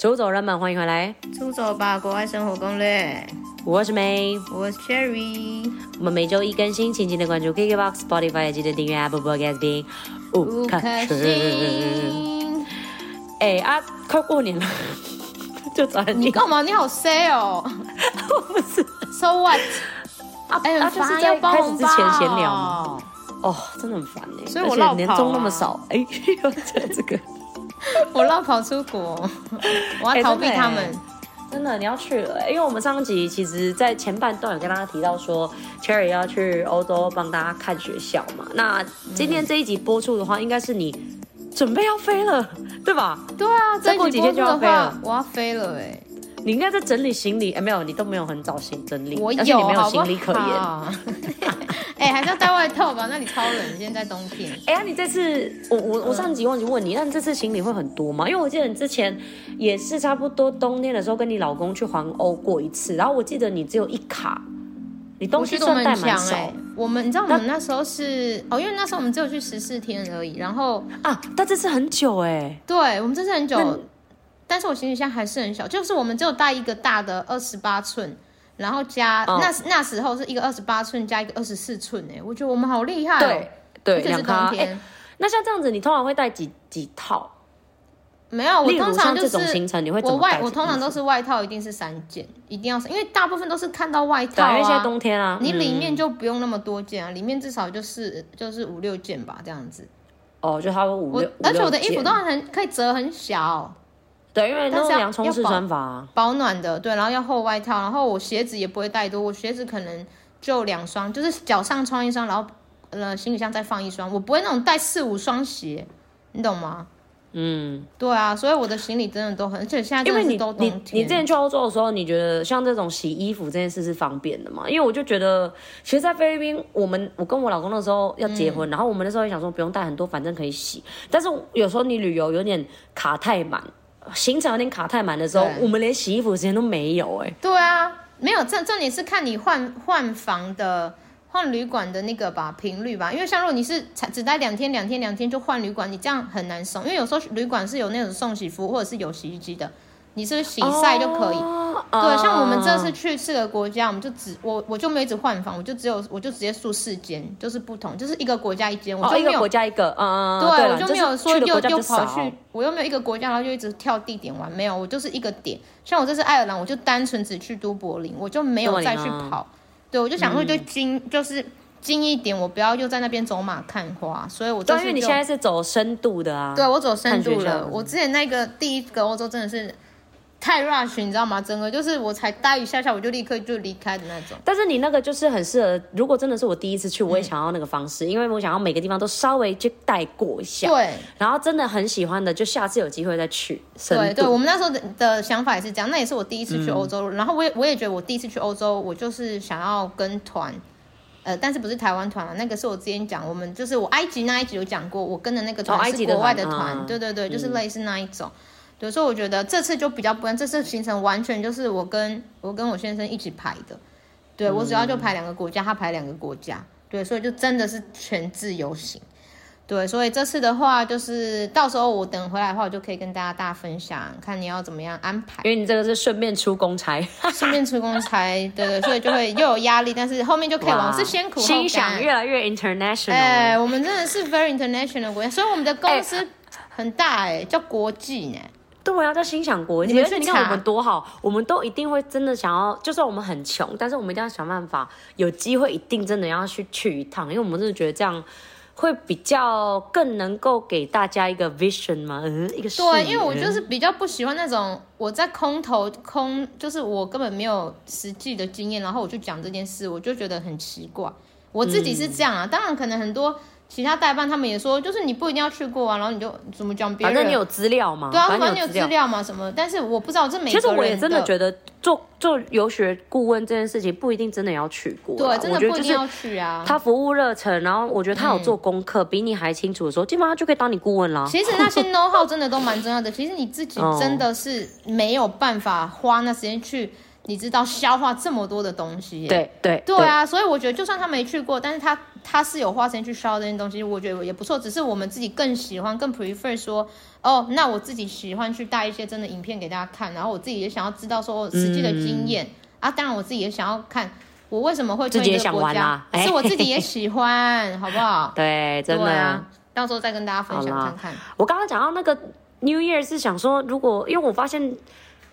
出走人们，欢迎回来！出走吧，国外生活攻略。我是 May，我是 Cherry。我们每周一更新，请记得关注 KKBOX、Spotify，记得订阅 Apple Podcast 并五颗星。哎啊，快过年了，就找你干嘛？你好 say 哦！我不是，So what？啊，哎、欸，啊，就是在开始之前闲聊嘛。哦，真的很烦哎，所以我啊、年终那么少，哎，又在这个。我绕跑出国，我要逃避他们。欸、真，的，你要去了，因为我们上集其实，在前半段有跟大家提到说，Cherry 要去欧洲帮大家看学校嘛。那今天这一集播出的话，应该是你准备要飞了，对吧？对啊，再过几天就要飞了，我要飞了哎、欸。你应该在整理行李，哎、欸，没有，你都没有很早行整理，我有，而且你没有行李可言。哎、欸，还是要带外套吧？那里超冷，现在冬天。哎呀，你这次我我我上集忘记问你，那你这次行李会很多吗？因为我记得你之前也是差不多冬天的时候跟你老公去环欧过一次，然后我记得你只有一卡，你东西算带蛮少。我们你知道我们那时候是哦，因为那时候我们只有去十四天而已，然后啊，但这次很久哎。对，我们这次很久，但是我行李箱还是很小，就是我们只有带一个大的二十八寸。然后加、哦、那那时候是一个二十八寸加一个二十四寸哎，我觉得我们好厉害哦。对对，两套。那像这样子，你通常会带几几套？没有，我通常就是这种行程你会我外我通常都是外套一定是三件，一定要是因为大部分都是看到外套啊。因为现在冬天啊，你里面就不用那么多件啊，嗯、里面至少就是就是五六件吧，这样子。哦，就差不多五六。而且我的衣服都很可以折很小。对，因为那是洋葱式穿法，保暖的。对，然后要厚外套，然后我鞋子也不会带多，我鞋子可能就两双，就是脚上穿一双，然后呃行李箱再放一双，我不会那种带四五双鞋，你懂吗？嗯，对啊，所以我的行李真的都很，而且现在。因为你你你之前去欧洲的时候，你觉得像这种洗衣服这件事是方便的吗？因为我就觉得，其实，在菲律宾，我们我跟我老公那时候要结婚，嗯、然后我们那时候也想说不用带很多，反正可以洗。但是有时候你旅游有点卡太满。行程有点卡太满的时候，我们连洗衣服的时间都没有哎、欸。对啊，没有，这这里是看你换换房的换旅馆的那个吧频率吧，因为像如果你是才只待两天两天两天就换旅馆，你这样很难送，因为有时候旅馆是有那种送洗服或者是有洗衣机的。你是，是洗晒就可以，oh, 对，像我们这次去四个国家，我们就只我我就没一直换房，我就只有我就直接住四间，就是不同，就是一个国家一间，我就没有、oh, 一个国家一个，嗯，对，我就没有说又又跑去，我又没有一个国家，然后就一直跳地点玩，没有，我就是一个点。像我这次爱尔兰，我就单纯只去都柏林，我就没有再去跑，对，我就想说就精、嗯、就是精一点，我不要又在那边走马看花，所以我就。因为你现在是走深度的啊，对我走深度了，我之前那个第一个欧洲真的是。太 rush，你知道吗？整个就是我才待一下下，我就立刻就离开的那种。但是你那个就是很适合，如果真的是我第一次去，我也想要那个方式，嗯、因为我想要每个地方都稍微去带过一下。对。然后真的很喜欢的，就下次有机会再去。对对，我们那时候的的想法也是这样，那也是我第一次去欧洲。嗯、然后我也我也觉得我第一次去欧洲，我就是想要跟团，呃，但是不是台湾团啊？那个是我之前讲，我们就是我埃及那一集有讲过，我跟的那个团是国外的团，哦、的团对对对，就是类似那一种。嗯对，所以我觉得这次就比较不一样，这次行程完全就是我跟我跟我先生一起排的。对，嗯、我主要就排两个国家，他排两个国家。对，所以就真的是全自由行。对，所以这次的话，就是到时候我等回来的话，我就可以跟大家大分享，看你要怎么样安排。因为你这个是顺便出公差，顺便出公差，对对，所以就会又有压力，但是后面就可以往是先苦后想越来越 international。哎，我们真的是 very international 的国家，所以我们的公司很大哎，叫国际呢。对啊，叫心想国际。你们你看我们多好，我们都一定会真的想要，就算我们很穷，但是我们一定要想办法，有机会一定真的要去去一趟，因为我们真的觉得这样会比较更能够给大家一个 vision 嘛，嗯，一个对，因为我就是比较不喜欢那种我在空头空，就是我根本没有实际的经验，然后我就讲这件事，我就觉得很奇怪。我自己是这样啊，嗯、当然可能很多。其他代办他们也说，就是你不一定要去过啊，然后你就怎么讲别人，反正你有资料嘛。对啊，反正你有资料嘛，什么？但是我不知道这每个人。其实我也真的觉得做做游学顾问这件事情不一定真的要去过。对，真的不一定要去啊。他服务热忱，然后我觉得他有做功课，嗯、比你还清楚的时候，基本上就可以当你顾问了。其实那些 know how 真的都蛮重要的。其实你自己真的是没有办法花那时间去。你知道消化这么多的东西，对对对啊，所以我觉得就算他没去过，但是他他是有花钱去烧这些东西，我觉得也不错。只是我们自己更喜欢，更 prefer 说，哦，那我自己喜欢去带一些真的影片给大家看，然后我自己也想要知道说实际的经验、嗯、啊。当然，我自己也想要看我为什么会推这个国家，是我自己也喜欢，好不好？对，真的对啊，到时候再跟大家分享看看。我刚刚讲到那个 New Year 是想说，如果因为我发现。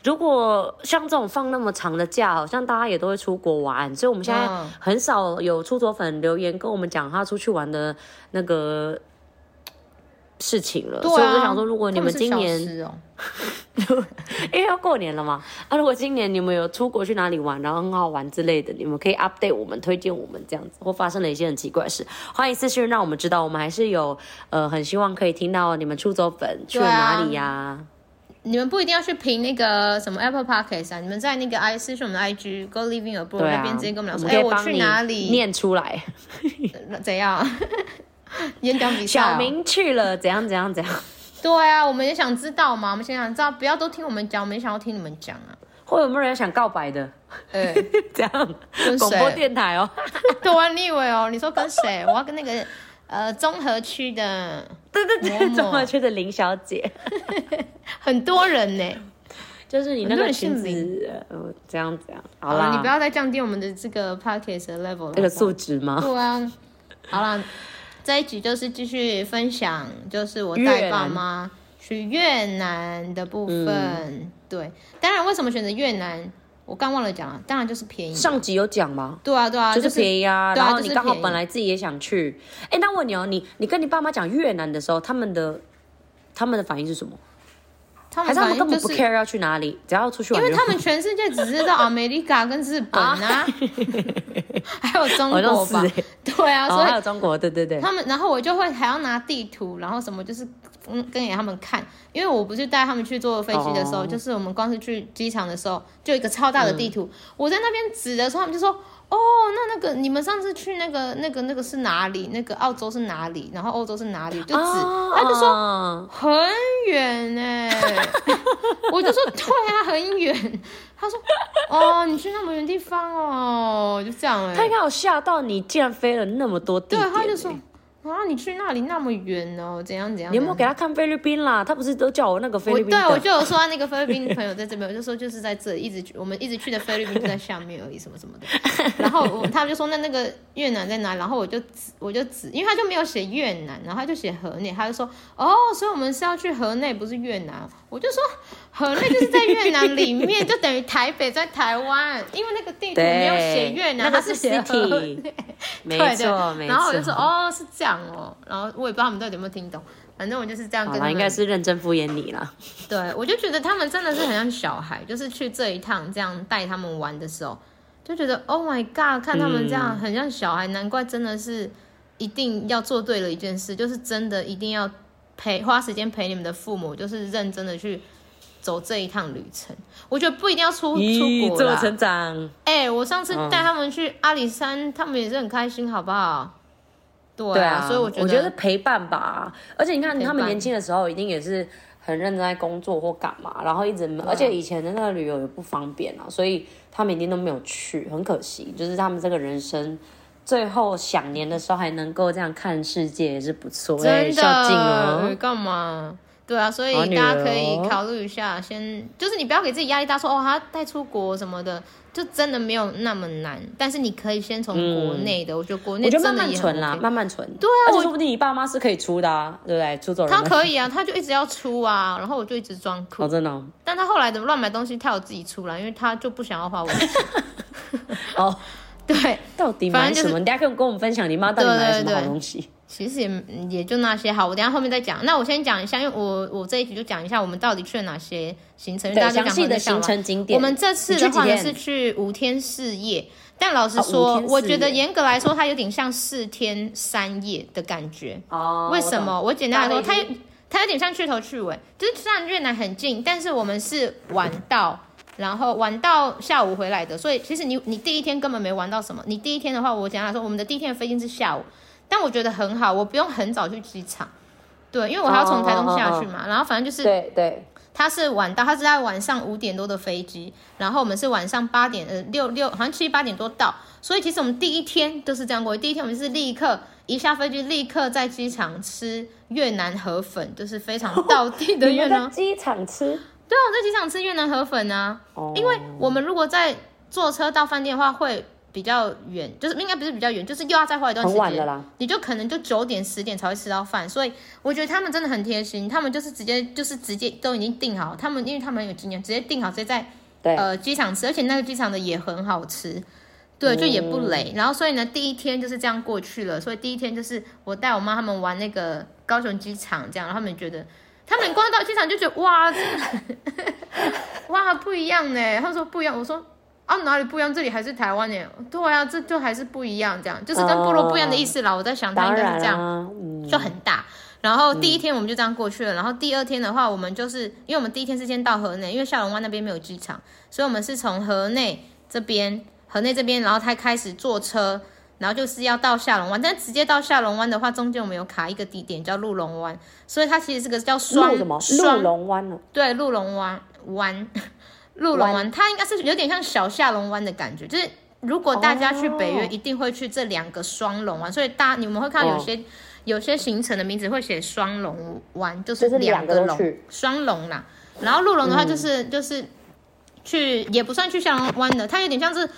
如果像这种放那么长的假，好像大家也都会出国玩，所以我们现在很少有出走粉留言跟我们讲他出去玩的那个事情了。啊、所以我就想说，如果你们今年，哦、因为要过年了嘛，啊，如果今年你们有出国去哪里玩，然后很好玩之类的，你们可以 update 我们，推荐我们这样子，或发生了一些很奇怪的事，欢迎私讯让我们知道。我们还是有呃，很希望可以听到你们出走粉去了哪里呀、啊。你们不一定要去评那个什么 Apple Podcast 啊，你们在那个 I 私讯我们的 IG Go Living Abroad、啊、那边直接跟我们讲说，哎，我去哪里？念出来，怎样？演讲比赛、哦，小明去了，怎样怎样怎样？对啊，我们也想知道嘛，我们想想知道，不要都听我们讲，我们也想要听你们讲啊。或者有没有人想告白的？哎、欸，这样广播电台哦。对啊，你以为哦？你说跟谁？我要跟那个。呃，综合区的，对对对，综合区的林小姐，很多人呢，就是你那个裙子，呃，这样这样，好了，你不要再降低我们的这个 podcast 的 level 那个素质吗？对啊，好了，这一集就是继续分享，就是我带爸妈去越南的部分，嗯、对，当然为什么选择越南？我刚忘了讲了，当然就是便宜。上集有讲吗？对啊，对啊，就是便宜啊。然后你刚好本来自己也想去，哎，那问你哦，你你跟你爸妈讲越南的时候，他们的他们的反应是什么？他们根本不 care 要去哪里，只要出去玩。因为他们全世界只知道 America 跟日本啊，还有中国吧？对啊，所以还有中国，对对对。他们然后我就会还要拿地图，然后什么就是。嗯，跟给他们看，因为我不是带他们去坐飞机的时候，oh. 就是我们光是去机场的时候，就一个超大的地图，嗯、我在那边指的时候，他们就说，哦，那那个你们上次去那个那个那个是哪里？那个澳洲是哪里？然后欧洲是哪里？就指，oh. 他就说很远呢，我就说对啊，很远。他说，哦，你去那么远地方哦，就这样哎。他应该有吓到你，竟然飞了那么多地点。对，他就说。啊！你去那里那么远哦，怎样怎样？你有没有给他看菲律宾啦？他不是都叫我那个菲律宾？对，我就有说那个菲律宾朋友在这边，我就说就是在这里一直去，我们一直去的菲律宾就在下面而已，什么什么的。然后我他们就说那那个越南在哪？然后我就指我就指，因为他就没有写越南，然后他就写河内，他就说哦，所以我们是要去河内，不是越南。我就说河内就是在越南里面，就等于台北在台湾，因为那个地图没有写越南，它是写河内。没错，没错。然后我就说哦，是这样哦。然后我也不知道他们到底有没有听懂，反正我就是这样跟他们。应该是认真敷衍你了。对，我就觉得他们真的是很像小孩，就是去这一趟这样带他们玩的时候，就觉得 Oh my God，看他们这样很像小孩，嗯、难怪真的是一定要做对了一件事，就是真的一定要。陪花时间陪你们的父母，就是认真的去走这一趟旅程。我觉得不一定要出出国啦。成长。哎、欸，我上次带他们去阿里山，嗯、他们也是很开心，好不好？对啊，对啊，所以我觉得我觉得陪伴吧。而且你看，他们年轻的时候一定也是很认真在工作或干嘛，然后一直，啊、而且以前的那个旅游也不方便啊，所以他们一定都没有去，很可惜。就是他们这个人生。最后想年的时候还能够这样看世界也是不错，真的。干嘛？对啊，所以大家可以考虑一下，先就是你不要给自己压力大，说哦，他带出国什么的，就真的没有那么难。但是你可以先从国内的，我觉得国内真的也慢慢存。对啊，说不定你爸妈是可以出的，啊，对不对？出走人他可以啊，他就一直要出啊，然后我就一直装酷。真的。但他后来的乱买东西，他有自己出来，因为他就不想要花我的钱。哦。对，到底买什么？就是、大家可以跟我们分享，你妈到底买了什么好东西？对对对，其实也也就那些。好，我等下后面再讲。那我先讲一下，因为我我这一集就讲一下我们到底去了哪些行程。对，详细的行程景点。我们这次的话呢是去五天四夜，但老实说，哦、我觉得严格来说，它有点像四天三夜的感觉。哦。为什么？我，我简单来说，它它有点像去头去尾，就是虽然越南很近，但是我们是玩到。然后玩到下午回来的，所以其实你你第一天根本没玩到什么。你第一天的话，我讲来说，我们的第一天的飞机是下午，但我觉得很好，我不用很早去机场，对，因为我还要从台东下去嘛。Oh, oh, oh, oh. 然后反正就是，对对，他是晚到，他是在晚上五点多的飞机，然后我们是晚上八点呃六六好像七八点多到，所以其实我们第一天都是这样过。第一天我们是立刻一下飞机，立刻在机场吃越南河粉，就是非常道地的 越南。机场吃？对啊，我在机场吃越南河粉啊。哦。因为我们如果在坐车到饭店的话，会。比较远，就是应该不是比较远，就是又要再花一段时间，你就可能就九点十点才会吃到饭，所以我觉得他们真的很贴心，他们就是直接就是直接都已经订好，他们因为他们很有经验，直接订好直接在呃机场吃，而且那个机场的也很好吃，对，就也不累。嗯、然后所以呢，第一天就是这样过去了，所以第一天就是我带我妈他们玩那个高雄机场这样，然后他们觉得他们光到机场就觉得哇，哇不一样呢，他们说不一样，我说。啊，哪里不一样？这里还是台湾耶。对啊，这就还是不一样，这样就是跟部落不一样的意思啦。哦、我在想，它应该是这样，嗯、就很大。然后第一天我们就这样过去了。嗯、然后第二天的话，我们就是因为我们第一天是先到河内，因为下龙湾那边没有机场，所以我们是从河内这边，河内这边，然后才开始坐车，然后就是要到下龙湾。但直接到下龙湾的话，中间我们有卡一个地点叫鹿龙湾，所以它其实是个叫双什么双鹿龙湾呢？对，鹿龙湾湾。鹿龙湾，它应该是有点像小下龙湾的感觉，就是如果大家去北约，一定会去这两个双龙湾，所以大家你们会看到有些、哦、有些行程的名字会写双龙湾，就是两个龙双龙啦。然后鹿龙的话就是、嗯、就是去也不算去下龙湾的，它有点像是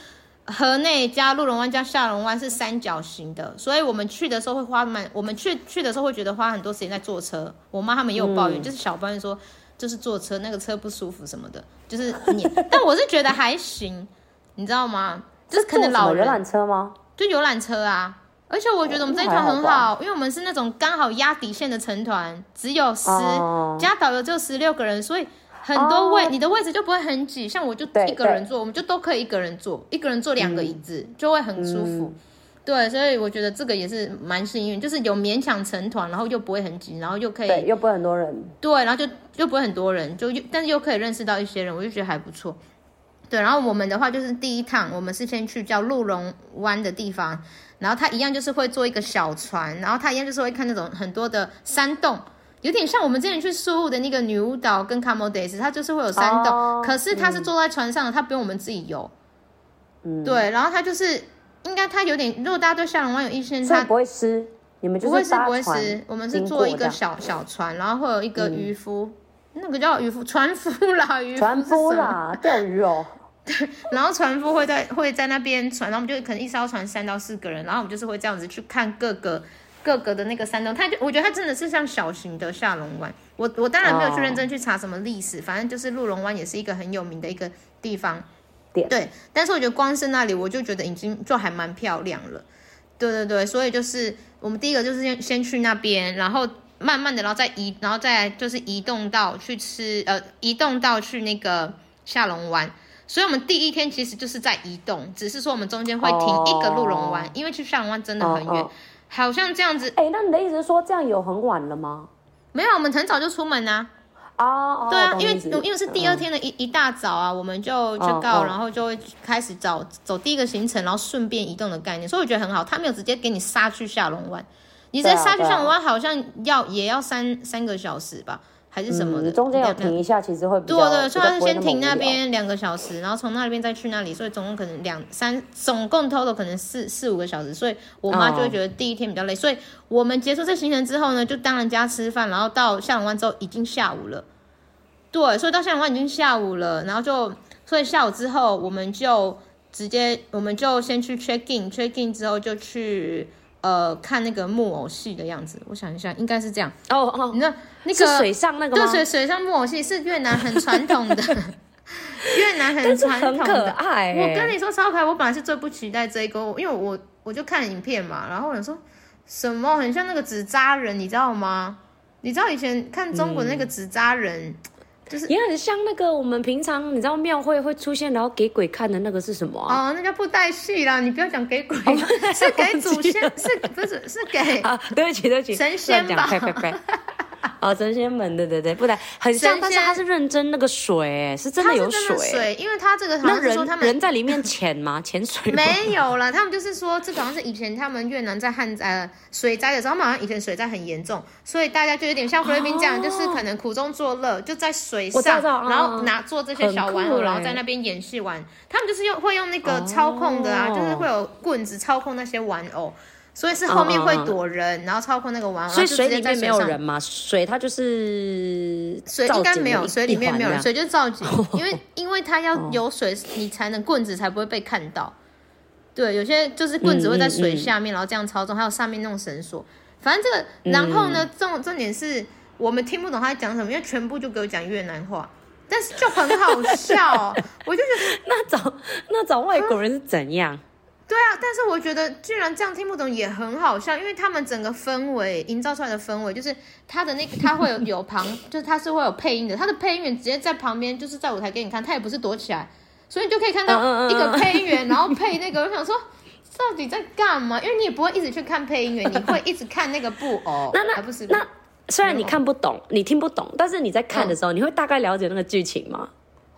河内加鹿龙湾加下龙湾是三角形的，所以我们去的时候会花蛮，我们去去的时候会觉得花很多时间在坐车。我妈他们也有抱怨，嗯、就是小抱怨说。就是坐车那个车不舒服什么的，就是你，但我是觉得还行，你知道吗？就是可能老人。游览车吗？就游览车啊，而且我觉得我们这一团很好，因为我们是那种刚好压底线的成团，只有十、哦、加导游就十六个人，所以很多位、哦、你的位置就不会很挤，像我就一个人坐，我们就都可以一个人坐，一个人坐两个椅子、嗯、就会很舒服。嗯对，所以我觉得这个也是蛮幸运，就是有勉强成团，然后又不会很挤，然后又可以，对，又不会很多人，对，然后就又不会很多人，就又但是又可以认识到一些人，我就觉得还不错。对，然后我们的话就是第一趟，我们是先去叫鹿龙湾的地方，然后它一样就是会坐一个小船，然后它一样就是会看那种很多的山洞，有点像我们之前去宿雾的那个女巫岛跟卡莫德斯，它就是会有山洞，哦、可是它是坐在船上的，它不用我们自己游。嗯，对，然后它就是。应该它有点，如果大家对下龙湾有意见，它不会湿。你们就是不会湿，不会湿。我们是坐一个小小船，然后会有一个渔夫，嗯、那个叫渔夫，船夫啦，渔夫。船夫啦，钓鱼哦。对，然后船夫会在会在那边船，然后我们就可能一艘船三到四个人，然后我们就是会这样子去看各个各个的那个山洞。它就我觉得它真的是像小型的下龙湾。我我当然没有去认真去查什么历史，哦、反正就是鹿龙湾也是一个很有名的一个地方。对，但是我觉得光是那里，我就觉得已经就还蛮漂亮了。对对对，所以就是我们第一个就是先先去那边，然后慢慢的，然后再移，然后再就是移动到去吃，呃，移动到去那个下龙湾。所以我们第一天其实就是在移动，只是说我们中间会停一个鹿龙湾，哦、因为去下龙湾真的很远，好像这样子。哎，那你的意思是说这样有很晚了吗？没有，我们很早就出门啊。哦，对啊，因为因为是第二天的一一大早啊，我们就去告，然后就会开始找走第一个行程，然后顺便移动的概念，所以我觉得很好。他没有直接给你杀去下龙湾，你直接杀去下龙湾好像要也要三三个小时吧，还是什么的？中间有停一下，其实会对对，所以他是先停那边两个小时，然后从那边再去那里，所以总共可能两三，总共 total 可能四四五个小时，所以我妈就会觉得第一天比较累，所以我们结束这行程之后呢，就当人家吃饭，然后到下龙湾之后已经下午了。对，所以到下龙湾已经下午了，然后就所以下午之后我们就直接我们就先去 check in，check in 之后就去呃看那个木偶戏的样子。我想一下，应该是这样哦哦，你知道那个水上那个吗？对，水水上木偶戏是越南很传统的，越南很传统的，很可爱。我跟你说超可爱，我本来是最不期待这一个，因为我我就看影片嘛，然后我想说什么很像那个纸扎人，你知道吗？你知道以前看中国那个纸扎人。嗯就是也很像那个我们平常你知道庙会会出现，然后给鬼看的那个是什么啊？哦，那叫布袋戏啦！你不要讲给鬼，哦、是给祖先，是不是是给 啊？对不起对不起，神仙吧？哦，神仙门，对对对，不然很像，但是它是认真那个水，是真的有水，水，因为它这个好像是说他们人在里面潜吗？潜水没有了，他们就是说这个好像是以前他们越南在旱灾呃水灾的时候，他们好像以前水灾很严重，所以大家就有点像菲律宾这样，就是可能苦中作乐，就在水上，然后拿做这些小玩偶，然后在那边演戏玩。他们就是用会用那个操控的啊，就是会有棍子操控那些玩偶。所以是后面会躲人，然后操控那个玩偶。所以水里面没有人吗？水它就是水应该没有，水里面没有人，水就是造景。因为因为它要有水，你才能棍子才不会被看到。对，有些就是棍子会在水下面，然后这样操纵，还有上面那种绳索。反正这个，然后呢，重重点是我们听不懂他在讲什么，因为全部就给我讲越南话，但是就很好笑。我就觉得那找那找外国人是怎样？对啊，但是我觉得居然这样听不懂也很好笑，因为他们整个氛围营造出来的氛围，就是他的那个他会有有旁，就是他是会有配音的，他的配音员直接在旁边，就是在舞台给你看，他也不是躲起来，所以你就可以看到一个配音员，然后配那个，我想说到底在干嘛？因为你也不会一直去看配音员，你会一直看那个布偶，那那还不是那虽然你看不懂，你听不懂，但是你在看的时候，你会大概了解那个剧情吗？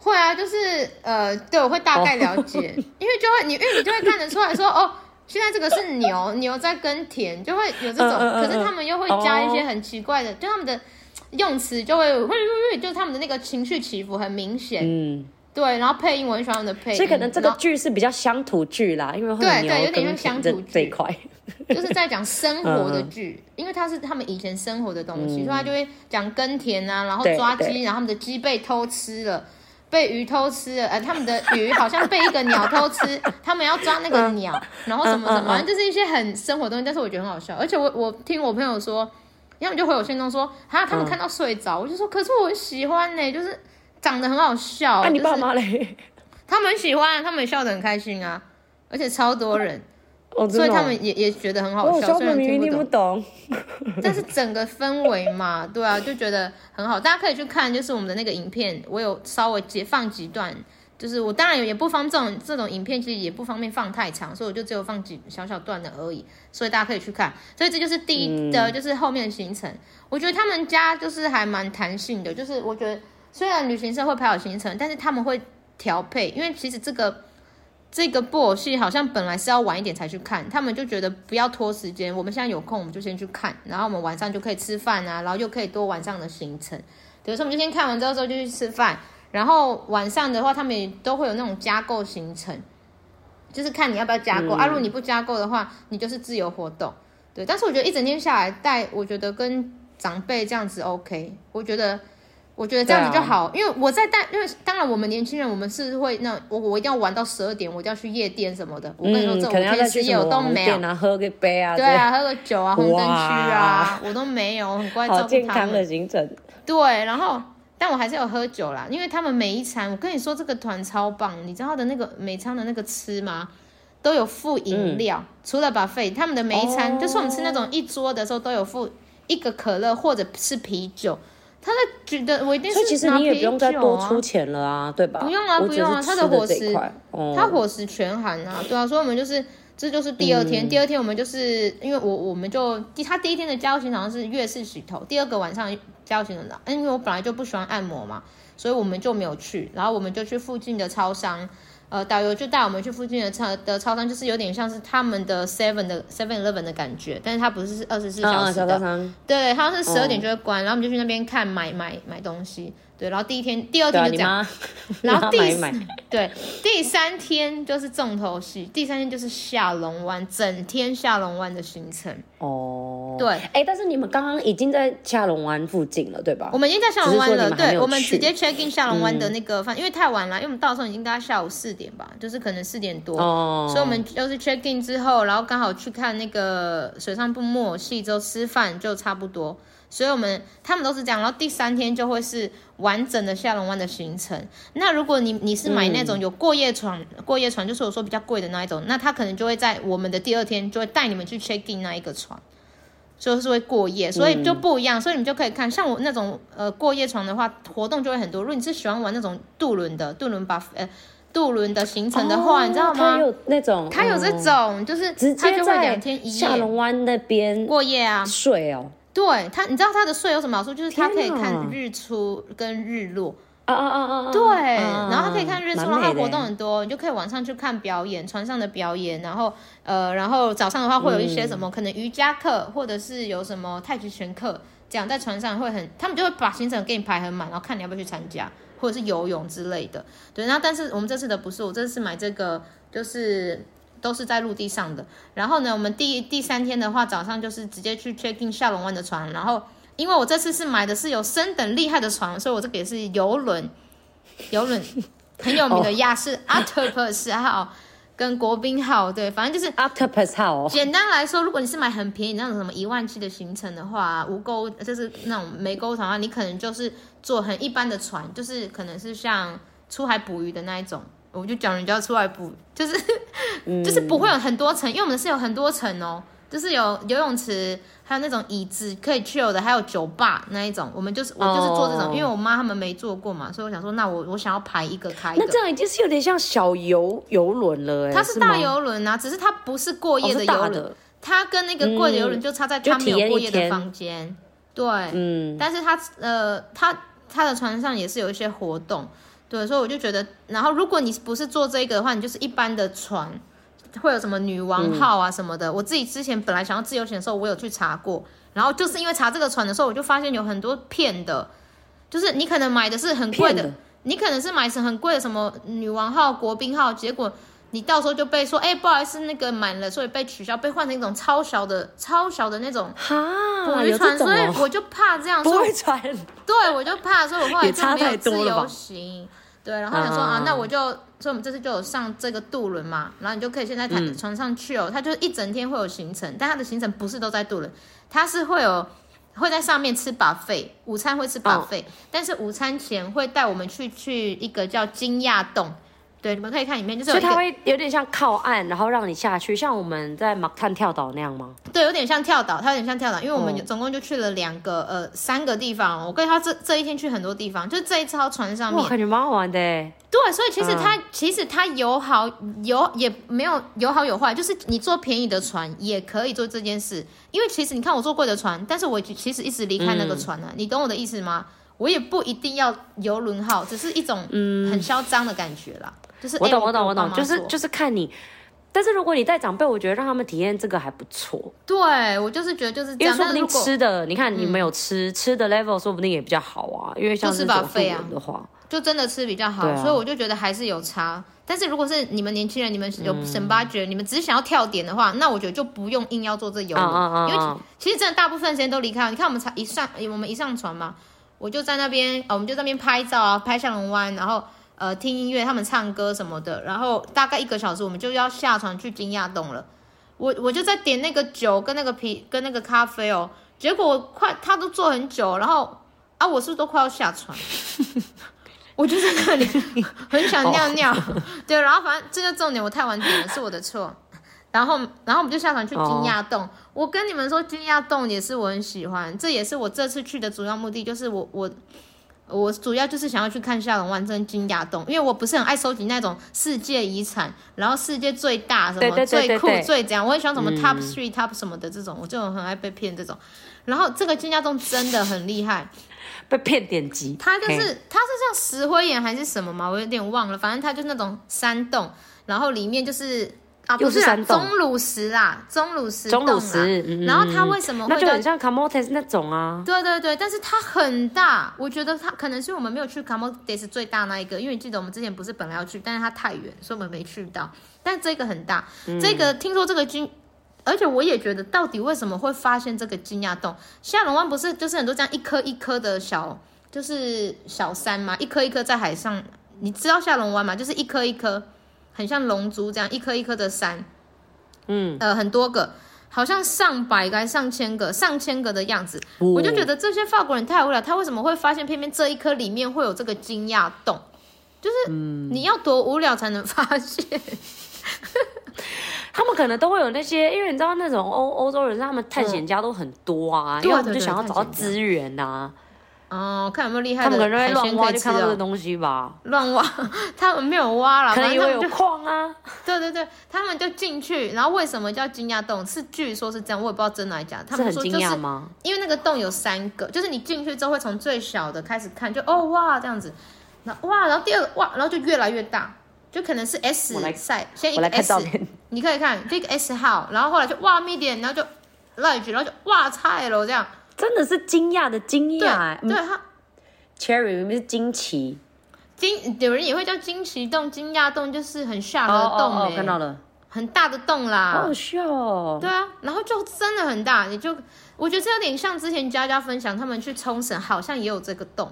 会啊，就是呃，对，我会大概了解，因为就会你，因为你就会看得出来说，哦，现在这个是牛，牛在耕田，就会有这种，可是他们又会加一些很奇怪的，就他们的用词就会会会，就他们的那个情绪起伏很明显，嗯，对，然后配音我很喜欢他们的配音，所以可能这个剧是比较乡土剧啦，因为会对对，有点像乡土剧。这一块，就是在讲生活的剧，因为它是他们以前生活的东西，所以他就会讲耕田啊，然后抓鸡，然后他们的鸡被偷吃了。被鱼偷吃了，呃，他们的鱼好像被一个鸟偷吃，他们要抓那个鸟，然后什么什么，反正就是一些很生活的东西，但是我觉得很好笑。而且我我听我朋友说，要么就回我信中说，哈，他们看到睡着，我就说，可是我很喜欢呢，就是长得很好笑。那你爸妈嘞？他们喜欢，他们笑得很开心啊，而且超多人。哦、所以他们也也觉得很好笑，虽然听不懂，但是整个氛围嘛，对啊，就觉得很好。大家可以去看，就是我们的那个影片，我有稍微截放几段，就是我当然也不方这种这种影片，其实也不方便放太长，所以我就只有放几小小段的而已。所以大家可以去看。所以这就是第一的，就是后面的行程。我觉得他们家就是还蛮弹性的，就是我觉得虽然旅行社会排好行程，但是他们会调配，因为其实这个。这个布偶戏好像本来是要晚一点才去看，他们就觉得不要拖时间，我们现在有空我们就先去看，然后我们晚上就可以吃饭啊，然后又可以多晚上的行程。比如说我们就先看完之后就去吃饭，然后晚上的话他们也都会有那种加购行程，就是看你要不要加购、嗯、啊。如果你不加购的话，你就是自由活动。对，但是我觉得一整天下来带，我觉得跟长辈这样子 OK，我觉得。我觉得这样子就好，啊、因为我在带，因为当然我们年轻人，我们是会那我我一定要玩到十二点，我一定要去夜店什么的。我跟你说，这种天时夜我都没有。啊，喝个杯啊。对啊，喝个酒啊，红灯区啊，我都没有，很乖，照顾他们。好健康的行程。对，然后但我还是有喝酒啦，因为他们每一餐，我跟你说这个团超棒，你知道的那个每餐的那个吃吗？都有附饮料，嗯、除了 buffet，他们的每一餐、哦、就是我们吃那种一桌的时候都有附一个可乐或者是啤酒。他在觉得我一定是所以其实你也不用再多出钱了啊，对吧？不用啊，不用啊，他的伙食，哦、他伙食全含啊，对啊，所以我们就是，这就是第二天，嗯、第二天我们就是因为我我们就第他第一天的加油行好像是月式洗头，第二个晚上加油行程的，因为我本来就不喜欢按摩嘛，所以我们就没有去，然后我们就去附近的超商。呃，导游就带我们去附近的超的超商，就是有点像是他们的 Seven 的 Seven Eleven 的感觉，但是它不是是二十四小时的，嗯、对，好像是十二点就会关，哦、然后我们就去那边看买买买东西。对，然后第一天、第二天就这样，然后第对第三天就是重头戏，第三天就是下龙湾，整天下龙湾的行程。哦，对，哎，但是你们刚刚已经在下龙湾附近了，对吧？我们已经在下龙湾了，对，我们直接 check in 下龙湾的那个饭，因为太晚了，因为我们到时候已经大概下午四点吧，就是可能四点多，哦，所以我们就是 check in 之后，然后刚好去看那个水上部木偶戏之后吃饭就差不多。所以我们他们都是这样，然后第三天就会是完整的下龙湾的行程。那如果你你是买那种有过夜船，嗯、过夜船就是我说比较贵的那一种，那他可能就会在我们的第二天就会带你们去 check in 那一个船，就是会过夜，所以就不一样。嗯、所以你们就可以看，像我那种呃过夜床的话，活动就会很多。如果你是喜欢玩那种渡轮的渡轮把呃渡轮的行程的话，哦、你知道吗？它有那种，它有这种，嗯、就是直接在下龙湾那边过夜啊，睡哦。对它，你知道它的睡有什么好处？就是它可以看日出跟日落。啊啊啊啊！对，然后他可以看日出，然后活动很多，你就可以晚上去看表演，船上的表演。然后呃，然后早上的话会有一些什么，嗯、可能瑜伽课，或者是有什么太极拳课，这样在船上会很，他们就会把行程给你排很满，然后看你要不要去参加，或者是游泳之类的。对，然后但是我们这次的不是，我这次买这个就是都是在陆地上的。然后呢，我们第第三天的话，早上就是直接去 check in 下龙湾的船，然后。因为我这次是买的是有升等厉害的船，所以我这个也是游轮，游轮很有名的亚式 Octopus 号跟国宾号，对，反正就是 Octopus 号。简单来说，如果你是买很便宜那种什么一万七的行程的话，无钩就是那种没钩船的话，你可能就是坐很一般的船，就是可能是像出海捕鱼的那一种，我就讲人家出海捕，就是、嗯、就是不会有很多层，因为我们是有很多层哦。就是有游泳池，还有那种椅子可以 chill 的，还有酒吧那一种。我们就是我就是做这种，oh. 因为我妈他们没做过嘛，所以我想说，那我我想要排一个开一个。那这样已经是有点像小游游轮了哎。它是大游轮啊，只是它不是过夜的游轮，哦，它跟那个贵的游轮就差在它没有过夜的房间。对，嗯，但是它呃，它它的船上也是有一些活动，对，所以我就觉得，然后如果你不是坐这个的话，你就是一般的船。会有什么女王号啊什么的？嗯、我自己之前本来想要自由行的时候，我有去查过，然后就是因为查这个船的时候，我就发现有很多骗的，就是你可能买的是很贵的，你可能是买成很贵的什么女王号、国宾号，结果你到时候就被说，哎，不好意思，那个满了，所以被取消，被换成一种超小的、超小的那种哈捕鱼船，所以我就怕这样说，不会船，对，我就怕，所以我后来就没有自由行。对，然后想说啊，啊，那我就，所以我们这次就有上这个渡轮嘛，然后你就可以先在船船上去哦，它就是一整天会有行程，但它的行程不是都在渡轮，它是会有会在上面吃 buffet，午餐会吃 buffet，哦，但是午餐前会带我们去去一个叫惊讶洞。对，你们可以看影片，就是所以它会有点像靠岸，然后让你下去，像我们在马看跳岛那样吗？对，有点像跳岛，它有点像跳岛，因为我们总共就去了两个、嗯、呃三个地方。我跟他这这一天去很多地方，就是这一艘船上面，我感觉蛮好玩的。对，所以其实它、嗯、其实它有好有也没有有好有坏，就是你坐便宜的船也可以做这件事，因为其实你看我坐贵的船，但是我其实一直离开那个船了、啊嗯，你懂我的意思吗？我也不一定要游轮号，只是一种很嚣张的感觉啦。就是我懂，我懂，我懂，就是就是看你。但是如果你带长辈，我觉得让他们体验这个还不错。对，我就是觉得就是这样，因为说不定吃的，你看你没有吃、嗯、吃的 level，说不定也比较好啊。因为像是保费啊的话，就真的吃比较好、啊，所以我就觉得还是有差。但是如果是你们年轻人，你们有省 budget，、嗯、你们只是想要跳点的话，那我觉得就不用硬要做这游轮、因为其实真的大部分时间都离开了。你看我们才一上，我们一上船嘛。我就在那边，我们就在那边拍照啊，拍下龙湾，然后呃听音乐，他们唱歌什么的，然后大概一个小时，我们就要下船去金亚洞了。我我就在点那个酒跟那个啤跟那个咖啡哦，结果我快他都坐很久，然后啊我是不是都快要下船？我就在那里很想尿尿，对，然后反正这个重点我太晚点了，是我的错。然后，然后我们就下船去金亚洞。Oh. 我跟你们说，惊讶洞也是我很喜欢，这也是我这次去的主要目的，就是我我我主要就是想要去看下龙湾跟惊讶洞，因为我不是很爱收集那种世界遗产，然后世界最大什么最酷最怎样，我很喜欢什么 top three、嗯、top 什么的这种，我就很爱被骗这种。然后这个惊讶洞真的很厉害，被骗点击。它就是它是像石灰岩还是什么嘛，我有点忘了，反正它就是那种山洞，然后里面就是。啊，不是钟乳石啦，钟乳石洞啦。钟乳石，嗯，然后它为什么会？那就很像 Camotes 那种啊。对对对，但是它很大，我觉得它可能是我们没有去 Camotes 最大那一个，因为记得我们之前不是本来要去，但是它太远，所以我们没去到。但这个很大，嗯、这个听说这个惊，而且我也觉得，到底为什么会发现这个惊讶洞？下龙湾不是就是很多这样一颗一颗的小，就是小山吗？一颗一颗在海上，你知道下龙湾吗？就是一颗一颗。很像龙珠这样一颗一颗的山，嗯，呃，很多个，好像上百个上千个、上千个的样子。哦、我就觉得这些法国人太无聊，他为什么会发现偏偏这一颗里面会有这个惊讶洞？就是你要多无聊才能发现？嗯、他们可能都会有那些，因为你知道那种欧欧洲人，他们探险家都很多啊，嗯、因为他们就想要找到资源呐、啊。哦，看有没有厉害的他们可能会乱挖就看到这个东西吧。乱挖，他们没有挖了，可能以为有矿啊。对对对，他们就进去，然后为什么叫惊讶洞？是据说是这样，我也不知道真的还是假的。他们说是就是很惊讶吗？因为那个洞有三个，就是你进去之后会从最小的开始看，就哦哇这样子，那哇，然后第二个哇，然后就越来越大，就可能是 S 我来 size，先一个 S，你可以看这个 S 号，然后后来就哇 medium，然后就 large，然后就哇菜了这样，真的是惊讶的惊讶哎、对，对它。Cherry 明明是惊奇，惊有人也会叫惊奇洞、惊讶洞，就是很吓的洞、欸、哦，哦，哦看到了，很大的洞啦，好好笑哦。对啊，然后就真的很大，你就我觉得这有点像之前佳佳分享，他们去冲绳好像也有这个洞，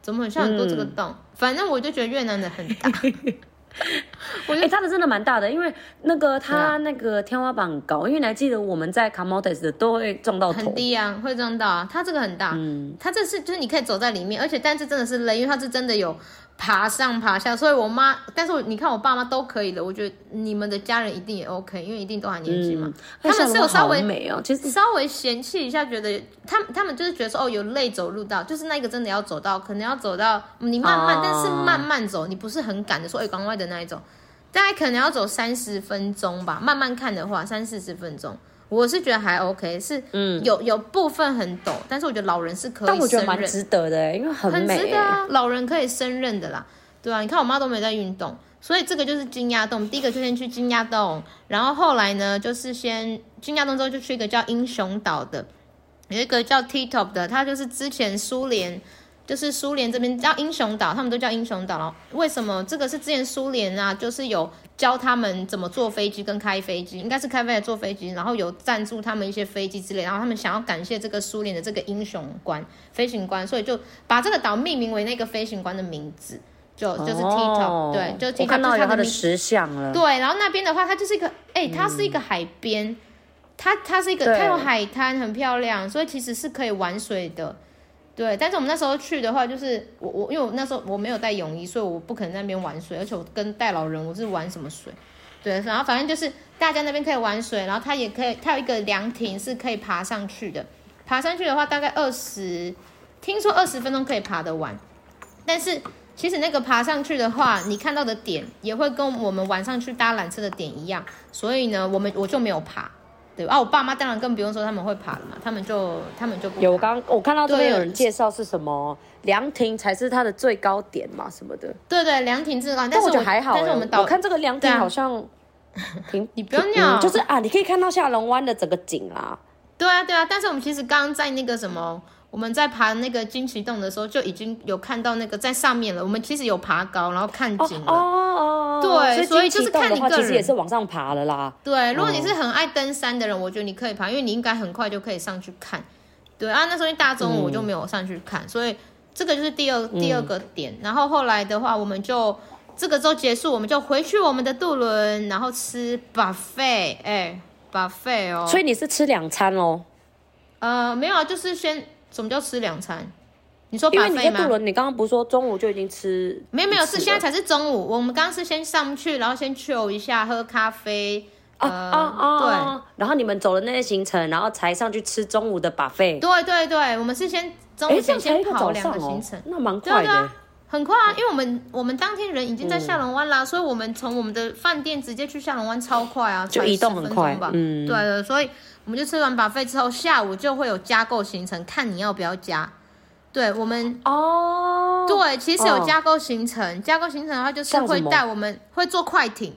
怎么很像很多这个洞？嗯、反正我就觉得越南的很大。我觉得、欸、它的真的蛮大的，因为那个它那个天花板很高，因为你还记得我们在 Camotes 的都会撞到头，很低啊，会撞到。啊。它这个很大，嗯，它这是就是你可以走在里面，而且但是真的是累，因为它是真的有爬上爬下，所以我妈，但是我你看我爸妈都可以的，我觉得你们的家人一定也 OK，因为一定都还年轻嘛、嗯。他们是有稍微美哦，其实稍微嫌弃一下，觉得他们他们就是觉得说哦有累走路到，就是那个真的要走到，可能要走到你慢慢，哦、但是慢慢走，你不是很赶的说哎赶快的那一种。大概可能要走三十分钟吧，慢慢看的话，三四十分钟，我是觉得还 OK，是嗯，有有部分很陡，但是我觉得老人是可以，但我觉得蛮值得的，因为很美，很值得啊，老人可以胜任的啦，对啊，你看我妈都没在运动，所以这个就是惊讶洞，第一个就先去惊讶洞，然后后来呢，就是先惊讶洞之后就去一个叫英雄岛的，有一个叫 T-top 的，它就是之前苏联。就是苏联这边叫英雄岛，他们都叫英雄岛。然后为什么这个是之前苏联啊？就是有教他们怎么坐飞机跟开飞机，应该是开飞机坐飞机，然后有赞助他们一些飞机之类。然后他们想要感谢这个苏联的这个英雄官飞行官，所以就把这个岛命名为那个飞行官的名字，就就是哦、对，就我看到有他的石像了。对，然后那边的话，它就是一个，哎、欸，它是一个海边，嗯、它它是一个，它有海滩，很漂亮，所以其实是可以玩水的。对，但是我们那时候去的话，就是我我因为我那时候我没有带泳衣，所以我不可能那边玩水，而且我跟带老人，我是玩什么水？对，然后反正就是大家那边可以玩水，然后它也可以，它有一个凉亭是可以爬上去的，爬上去的话大概二十，听说二十分钟可以爬得完，但是其实那个爬上去的话，你看到的点也会跟我们晚上去搭缆车的点一样，所以呢，我们我就没有爬。对啊，我爸妈当然更不用说，他们会爬了嘛，他们就他们就不有。我刚我看到这边有人介绍是什么凉亭才是它的最高点嘛，什么的。对对，凉亭最高，但是我觉得还好。但是我们岛，我看这个凉亭好像挺，你不要尿、嗯，就是啊，你可以看到下龙湾的整个景啊。对啊对啊，但是我们其实刚刚在那个什么。我们在爬那个惊奇洞的时候，就已经有看到那个在上面了。我们其实有爬高，然后看景了。哦哦，对，所以就是看你个人。其实也是往上爬了啦。对，如果你是很爱登山的人，我觉得你可以爬，因为你应该很快就可以上去看。对啊，那时候一大中午我就没有上去看，嗯、所以这个就是第二第二个点。然后后来的话，我们就这个周结束，我们就回去我们的渡轮，然后吃 buffet，哎，buffet 哦。所以你是吃两餐哦？呃，没有啊，就是先。什么叫吃两餐？你说 buffet 吗？因为你在渡轮，你刚刚不是说中午就已经吃？没有没有，是现在才是中午。我们刚刚是先上去，然后先 chill 一下，喝咖啡。啊、呃、啊啊！对，然后你们走了那些行程，然后才上去吃中午的 buffet。对对对，我们是先中午先先跑两个行程，那蛮快的。对啊，很快啊，因为我们我们当天人已经在下龙湾啦，嗯，所以我们从我们的饭店直接去下龙湾超快啊，就移动很快吧。嗯，对对，所以。我们就吃完 buffet 之后，下午就会有加购行程，看你要不要加。对我们哦，对，其实有加购行程，哦、加购行程的话就是会带我们会坐快艇。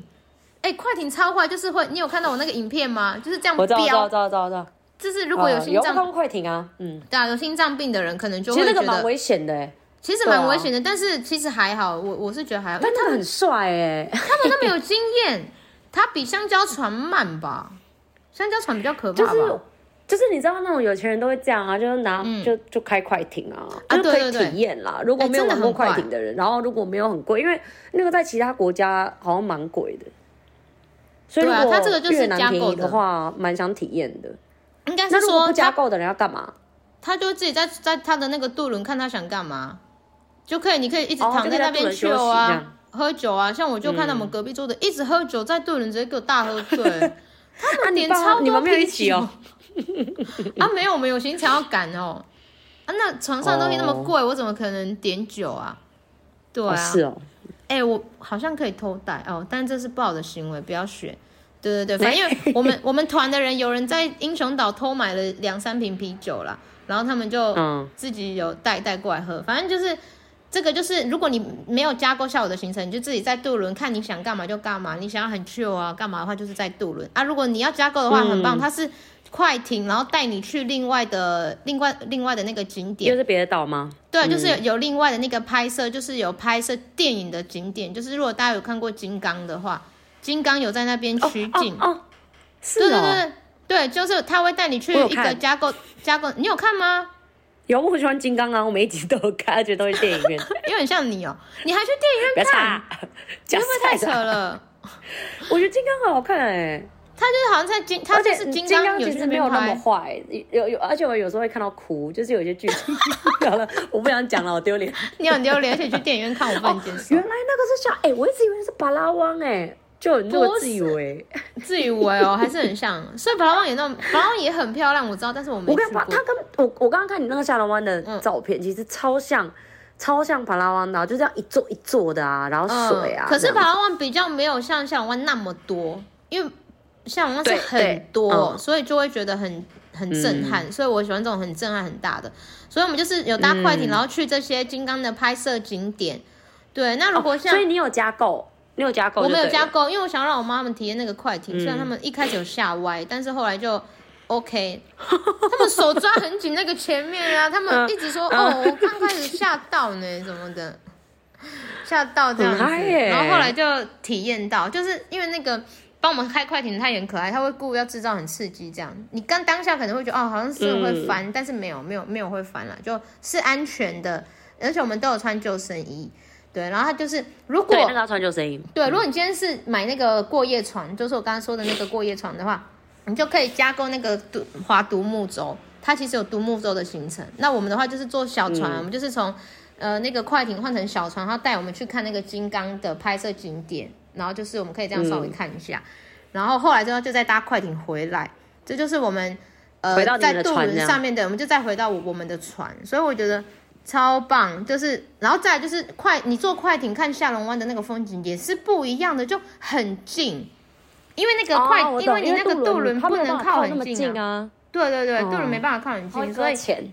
哎，快艇超快，就是会，你有看到我那个影片吗？就是这样飙。我知道，知道，知道，知道，知道。就是如果有心脏、呃、有快艇啊，嗯，对啊，有心脏病的人可能就会觉得其实那个蛮危险的，其实蛮危险的，但是其实还好，我我是觉得还好，但他很帅哎，他们那么有经验，他比香蕉船慢吧。香蕉船比较可怕吧？就是就是你知道那种有钱人都会这样啊，就是拿、嗯、就就开快艇啊，就是可以体验啦、啊。如果没有玩过快艇的人，然后如果没有很贵，因为那个在其他国家好像蛮贵的。所以如果越南便宜的话，蛮想体验的。应该是说不加购的人要干嘛？他就自己在在他的那个渡轮看他想干嘛，就可以你可以一直躺在那边休啊，喝酒啊。像我就看他们隔壁桌的、嗯、一直喝酒，在渡轮直接给我大喝醉。他们点超多啤酒，你们没有一起哦？啊，没有，我们有行程要赶哦。啊，那床上的东西那么贵，oh. 我怎么可能点酒啊？对啊，oh, 是哦。哎、欸，我好像可以偷带哦，但这是不好的行为，不要学。对对对，反正因为我们我们团的人有人在英雄岛偷买了两三瓶啤酒啦，然后他们就自己有带带过来喝。反正就是这个，就是如果你没有加购下午的行程，你就自己在渡轮看你想干嘛就干嘛。你想要很 chill 啊，干嘛的话就是在渡轮啊。如果你要加购的话，很棒，它是。快艇，然后带你去另外的、另外、另外的那个景点，又是别的岛吗？对，就是有有另外的那个拍摄，就是有拍摄电影的景点。就是如果大家有看过《金刚》的话，《金刚》有在那边取景。哦，是哦。对对对对，就是他会带你去一个加购加购，你有看吗？有，我很喜欢《金刚》啊，我每一集都有看，而且都是电影院。因为很像你哦，你还去电影院看？会不会太扯了？我觉得《金刚》很好看哎。他就是好像在金，他就是金刚，其实没有那么坏，有有，而且我有时候会看到哭，就是有一些剧情。好了，我不想讲了，我丢脸。你很丢脸，而且去电影院看我不能接受。原来那个是像，哎，我一直以为是巴拉望，哎，就那么自以为，自以为哦，还是很像。所以法拉旺也那，巴拉望也很漂亮，我知道，但是我没。我跟他跟我我刚刚看你那个下龙湾的照片，其实超像，超像巴拉望的，就这样一座一座的啊，然后水啊。可是巴拉旺比较没有像下龙湾那么多，因为。像那是很多，嗯、所以就会觉得很很震撼，嗯、所以我喜欢这种很震撼很大的。所以我们就是有搭快艇，嗯、然后去这些金刚的拍摄景点。对，那如果像、哦、所以你有加购，你有加购？我没有加购，因为我想要让我妈妈们体验那个快艇。嗯、虽然他们一开始有吓歪，但是后来就 OK。他们手抓很紧那个前面啊，他们一直说、嗯、哦，我刚开始吓到呢，什么的，吓到这样子。然后后来就体验到，就是因为那个。帮我们开快艇，他也很可爱，他会故意要制造很刺激，这样你刚当下可能会觉得哦，好像是会翻，嗯、但是没有，没有，没有会翻了，就是安全的，而且我们都有穿救生衣，对，然后它就是如果对，那个要穿救生衣，对，如果你今天是买那个过夜船，就是我刚刚说的那个过夜船的话，你就可以加购那个独划独木舟，它其实有独木舟的行程，那我们的话就是坐小船，嗯、我们就是从呃那个快艇换成小船，然后带我们去看那个金刚的拍摄景点。然后就是我们可以这样稍微看一下，嗯、然后后来之后就再搭快艇回来，这就是我们呃在渡轮上面的，我们就再回到我们的船，所以我觉得超棒。就是然后再来就是快，你坐快艇看下龙湾的那个风景也是不一样的，就很近，因为那个快，哦、因为你那个渡轮不能靠很近啊。对对对，渡轮没办法靠很近，所以钱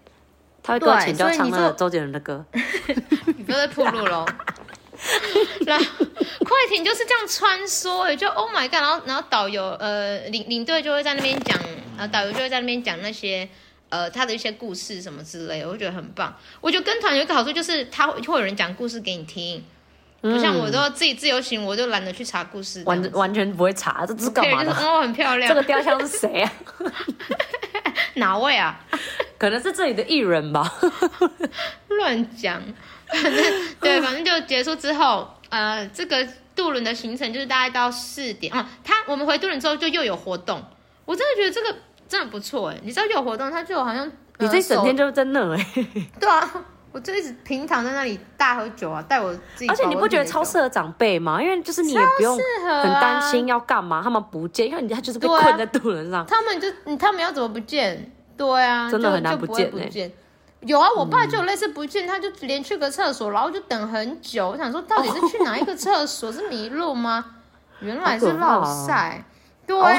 他会多钱就要唱了周杰伦的歌，你不要再铺路喽。然后快艇就是这样穿梭，也就 Oh my God！然后然后导游呃领领队就会在那边讲，呃导游就会在那边讲那些呃他的一些故事什么之类的，我觉得很棒。我觉得跟团有一个好处就是他会会有人讲故事给你听，不像我都自己自由行，我就懒得去查故事，完完全不会查，这是干嘛的？就是、哦，很漂亮。这个雕像是谁啊？哪位啊？可能是这里的艺人吧。乱讲。反 正对，反正就结束之后，呃，这个渡轮的行程就是大概到四点啊。他我们回渡轮之后就又有活动，我真的觉得这个真的不错哎。你知道又有活动，他就好像、呃、你这一整天就是在那哎。对啊，我就一直平躺在那里大喝酒啊，带我自己。而且你不觉得超适合长辈吗？因为就是你也不用很担心要干嘛，他们不见，因为你他就是被困在渡轮上。他们就他们要怎么不见？对啊，真的很难不见。有啊，我爸就有类似不见，他就连去个厕所，然后就等很久。我想说，到底是去哪一个厕所？是迷路吗？原来是落赛。对啊，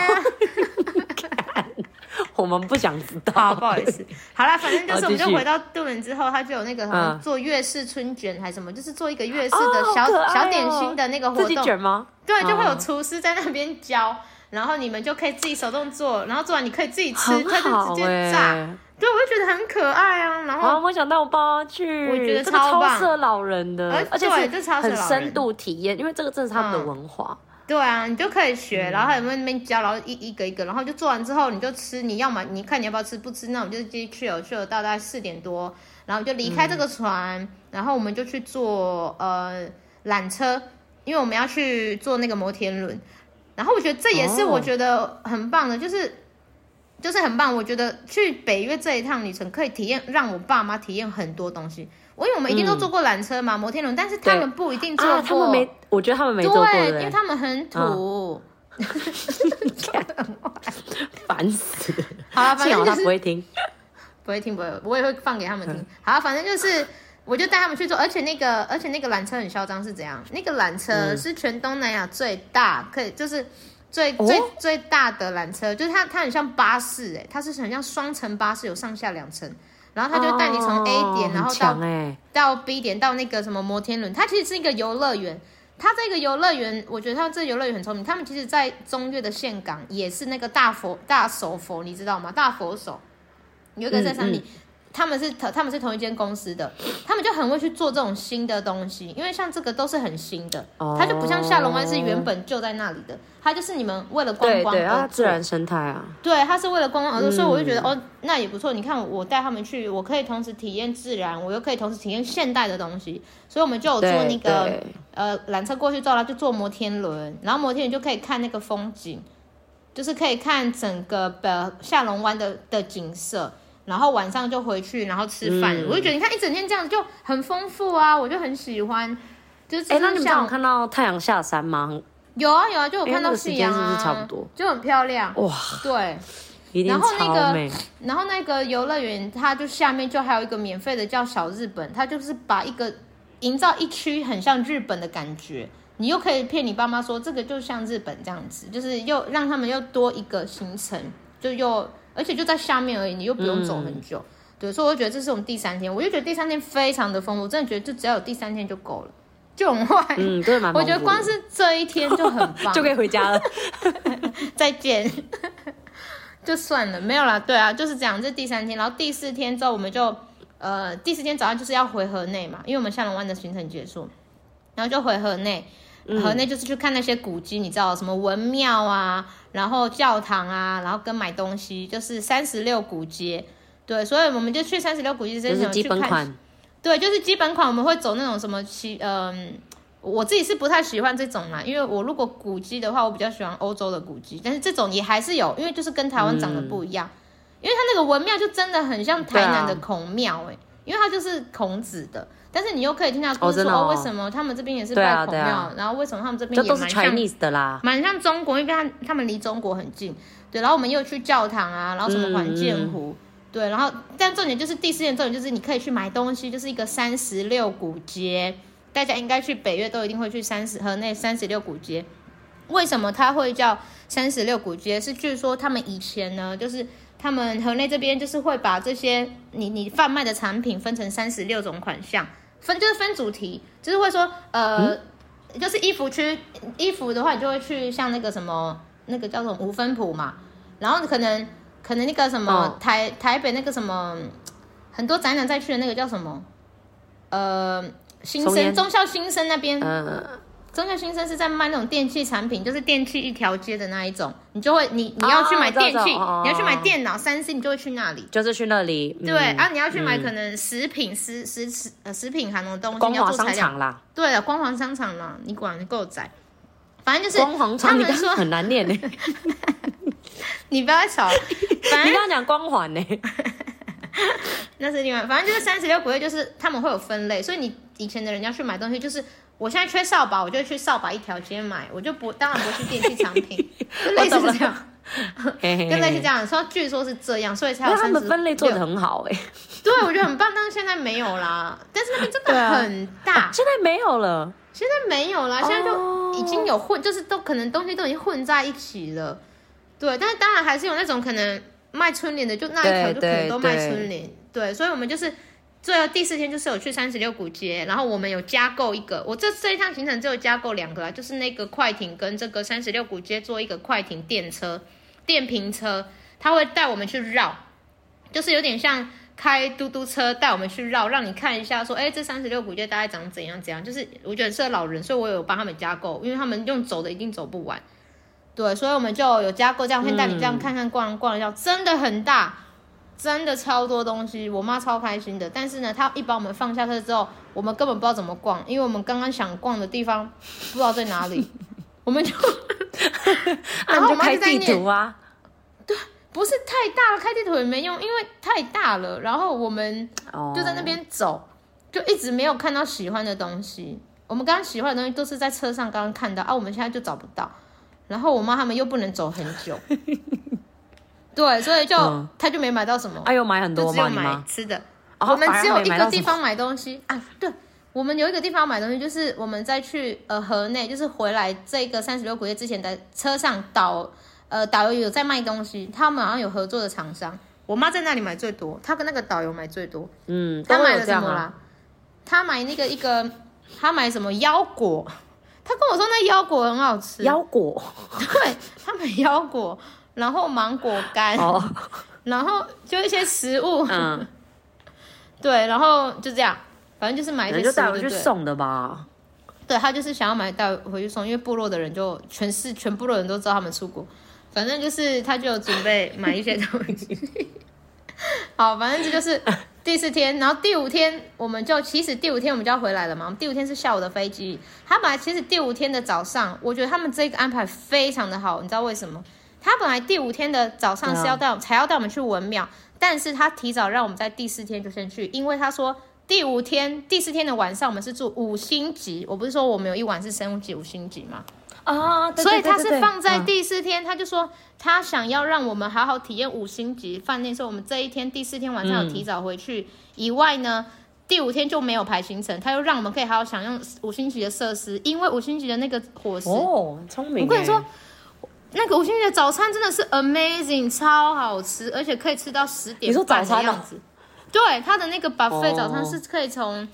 我们不想知道。好，不好意思。好啦，反正就是，我们就回到渡轮之后，他就有那个什么做粤式春卷还是什么，就是做一个粤式的小小点心的那个活动。自己卷吗？对，就会有厨师在那边教，然后你们就可以自己手动做，然后做完你可以自己吃，他就直接炸。对，我就觉得很可爱啊，然后我想到我爸妈去，我觉得超棒，超适合老人的，而且是很深度体验，因为这个正是他们的文化。对啊，你就可以学，然后还有没有那边教，然后一一个一个，然后就做完之后你就吃，你要么你看你要不要吃，不吃那我们就继续去了，去了到大概四点多，然后就离开这个船，然后我们就去坐呃缆车，因为我们要去坐那个摩天轮，然后我觉得这也是我觉得很棒的，就是。就是很棒，我觉得去北约这一趟旅程可以体验，让我爸妈体验很多东西。我因为我们一定都坐过缆车嘛，摩天轮，但是他们不一定坐过。他们没，我觉得他们没坐过，对，因为他们很土。烦死！好了，反正他不会听。不会听，不会，我也会放给他们听。好，反正就是，我就带他们去坐，而且那个，而且那个缆车很嚣张，是怎样？那个缆车是全东南亚最大，可以就是最、哦、最最大的缆车，就是它它很像巴士，哎，它是很像双层巴士，有上下两层，然后他就带你从 A 点，哦、然后到到 B 点，到那个什么摩天轮，它其实是一个游乐园。它这个游乐园，我觉得它这个游乐园很聪明。他们其实，在中越的岘港也是那个大佛大手佛，你知道吗？大佛手。有一个在山里，嗯嗯、他们是他们是同一间公司的，他们就很会去做这种新的东西，因为像这个都是很新的，哦、它就不像下龙湾是原本就在那里的，它就是你们为了观光而对，对自然生态啊，对，它是为了观光而做，嗯、所以我就觉得哦，那也不错。你看我带他们去，我可以同时体验自然，我又可以同时体验现代的东西，所以我们就有坐那个呃缆车过去之后，就坐摩天轮，然后摩天轮就可以看那个风景，就是可以看整个的下龙湾的的景色。然后晚上就回去，然后吃饭。嗯、我就觉得你看一整天这样子就很丰富啊，我就很喜欢。就是哎，那你们有看到太阳下山吗？有啊有啊，就有看到夕阳啊，是是差不多，就很漂亮哇。对，然后那个，然后那个游乐园，它就下面就还有一个免费的叫小日本，它就是把一个营造一区很像日本的感觉，你又可以骗你爸妈说这个就像日本这样子，就是又让他们又多一个行程，就又。而且就在下面而已，你又不用走很久，嗯、对，所以我觉得这是我们第三天，我就觉得第三天非常的丰富，真的觉得就只要有第三天就够了，就很坏，嗯，对，蛮。我觉得光是这一天就很棒，就可以回家了，再见，就算了，没有啦，对啊，就是这样，这是第三天，然后第四天之后我们就，呃，第四天早上就是要回河内嘛，因为我们下龙湾的行程结束，然后就回河内。河内就是去看那些古迹，你知道什么文庙啊，然后教堂啊，然后跟买东西，就是三十六古街。对，所以我们就去三十六古街之前去看。对，就是基本款，我们会走那种什么西，嗯，我自己是不太喜欢这种啦，因为我如果古迹的话，我比较喜欢欧洲的古迹，但是这种也还是有，因为就是跟台湾长得不一样，嗯、因为它那个文庙就真的很像台南的孔庙，诶、欸，因为它就是孔子的。但是你又可以听到故事说，哦哦、为什么他们这边也是拜孔庙，啊啊、然后为什么他们这边也蛮像 Chinese 的啦，蛮像中国，因为他他们离中国很近，对。然后我们又去教堂啊，然后什么环建湖，嗯、对。然后但重点就是第四点重点就是你可以去买东西，就是一个三十六古街，大家应该去北越都一定会去三十和那三十六古街。为什么它会叫三十六古街？是据说他们以前呢，就是他们河内这边就是会把这些你你贩卖的产品分成三十六种款项。分就是分主题，就是会说，呃，嗯、就是衣服区，衣服的话，你就会去像那个什么，那个叫什么五分埔嘛，然后可能可能那个什么、哦、台台北那个什么，很多展览在去的那个叫什么，呃，新生中校新生那边。嗯中校新生是在卖那种电器产品，就是电器一条街的那一种，你就会你你要去买电器，哦、你要去买电脑、三 C，你就会去那里，就是去那里。对，嗯、啊，你要去买可能食品、食食食呃食品行的东西，光华商场啦。对了，光华商场啦，你管你够窄，反正就是光华商场，他们说很难念呢。你不要吵，反正你刚刚讲光环呢，那是另外，反正就是三十六古街，就是他们会有分类，所以你以前的人要去买东西就是。我现在缺扫把，我就去扫把一条街买，我就不当然不去电器产品，类似这样，跟类似这样说，据说是这样，所以才有他们分类做的很好哎、欸，对，我觉得很棒，但是现在没有啦，但是那边真的很大，啊、现在没有了，现在没有啦，现在就已经有混，就是都可能东西都已经混在一起了，对，但是当然还是有那种可能卖春联的，就那一条就可能都卖春联，对，所以我们就是。最后第四天就是有去三十六古街，然后我们有加购一个，我这这一趟行程只有加购两个啊，就是那个快艇跟这个三十六古街做一个快艇电车、电瓶车，他会带我们去绕，就是有点像开嘟嘟车带我们去绕，让你看一下说，哎，这三十六古街大概长怎样怎样，就是我觉得适合老人，所以我有帮他们加购，因为他们用走的一定走不完，对，所以我们就有加购这样，会带你这样看看逛逛一下，真的很大。真的超多东西，我妈超开心的。但是呢，她一把我们放下车之后，我们根本不知道怎么逛，因为我们刚刚想逛的地方不知道在哪里，我们就，然后我妈就开地图啊。对，不是太大了，开地图也没用，因为太大了。然后我们就在那边走，就一直没有看到喜欢的东西。我们刚刚喜欢的东西都是在车上刚刚看到啊，我们现在就找不到。然后我妈他们又不能走很久。对，所以就、嗯、他就没买到什么。哎呦，买很多只有买吃的。哦、我们只有一个地方买东西啊。对，我们有一个地方买东西，就是我们在去呃河内，就是回来这个三十六个月之前的车上导呃导游有在卖东西，他们好像有合作的厂商。我妈在那里买最多，她跟那个导游买最多。嗯，她买了什么啦？她买那个一个，她买什么腰果？她跟我说那腰果很好吃。腰果？对，她买腰果，然后芒果干，哦、然后就一些食物。嗯，对，然后就这样，反正就是买一些食物就带回去送的吧。对，他就是想要买带回去送，因为部落的人就全是全部的人都知道他们出国。反正就是，他就准备买一些东西。好，反正这就是第四天，然后第五天我们就其实第五天我们就要回来了嘛。我们第五天是下午的飞机。他本来其实第五天的早上，我觉得他们这个安排非常的好，你知道为什么？他本来第五天的早上是要带、嗯、才要带我们去文庙，但是他提早让我们在第四天就先去，因为他说第五天第四天的晚上我们是住五星级，我不是说我们有一晚是升级五星级吗？啊，所以他是放在第四天，他就说他想要让我们好好体验五星级饭店，所以我们这一天第四天晚上有提早回去。以外呢，第五天就没有排行程，他又让我们可以好好享用五星级的设施，因为五星级的那个伙食哦，聪明。我跟你说，那个五星级的早餐真的是 amazing，超好吃，而且可以吃到十点半的样子。对，他的那个 buffet 早餐是可以从。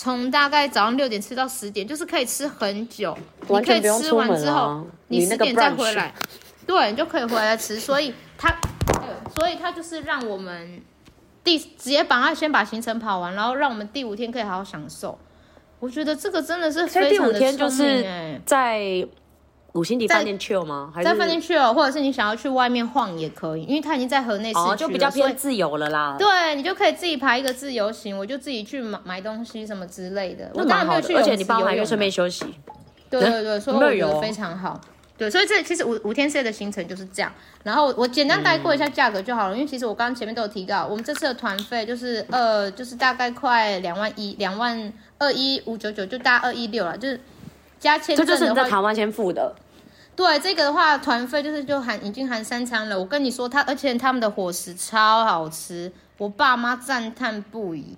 从大概早上六点吃到十点，就是可以吃很久。你可以吃完之后，你十点再回来，对，你就可以回来吃。所以他，对，所以他就是让我们第直接把他先把行程跑完，然后让我们第五天可以好好享受。我觉得这个真的是非常的天就是在。五星级饭店去了吗？在饭店去了，或者是你想要去外面晃也可以，因为它已经在河内市区了，就比较偏自由了啦。对，你就可以自己排一个自由行，我就自己去买买东西什么之类的。我当然没有去，而且你包还可以顺便休息。对对对，所以我觉得非常好。对，所以这其实五五天四夜的行程就是这样。然后我简单带过一下价格就好了，因为其实我刚刚前面都有提到，我们这次的团费就是呃，就是大概快两万一，两万二一五九九，就大概二一六了，就是加签证这就是你在台湾先付的。对这个的话，团费就是就含已经含三餐了。我跟你说，他而且他们的伙食超好吃，我爸妈赞叹不已，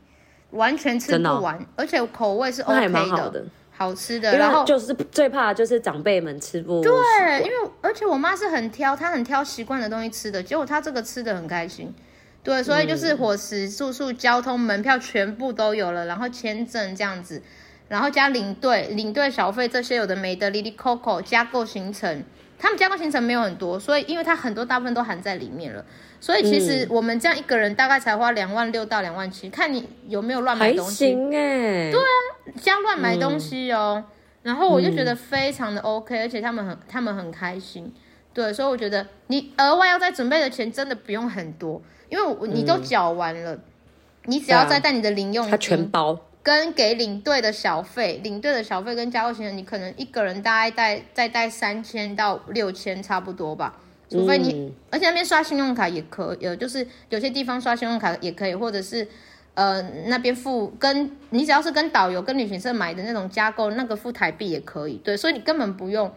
完全吃不完，哦、而且口味是 OK 的，好，的好吃的。然后就是最怕的就是长辈们吃不对，因为而且我妈是很挑，她很挑习惯的东西吃的，结果她这个吃的很开心。对，所以就是伙食、住宿、交通、门票全部都有了，然后签证这样子。然后加领队、领队小费这些有的没的，，Lily Coco 加购行程，他们加购行程没有很多，所以因为它很多大部分都含在里面了，所以其实我们这样一个人大概才花两万六到两万七，看你有没有乱买东西。还行哎。对啊，加乱买东西哦。嗯、然后我就觉得非常的 OK，而且他们很他们很开心。对，所以我觉得你额外要再准备的钱真的不用很多，因为你都缴完了，嗯、你只要再带你的零用金，它全包。跟给领队的小费，领队的小费跟加购行程，你可能一个人大概带再带三千到六千差不多吧，除非你，嗯、而且那边刷信用卡也可以，呃，就是有些地方刷信用卡也可以，或者是呃那边付跟你只要是跟导游跟旅行社买的那种加购，那个付台币也可以，对，所以你根本不用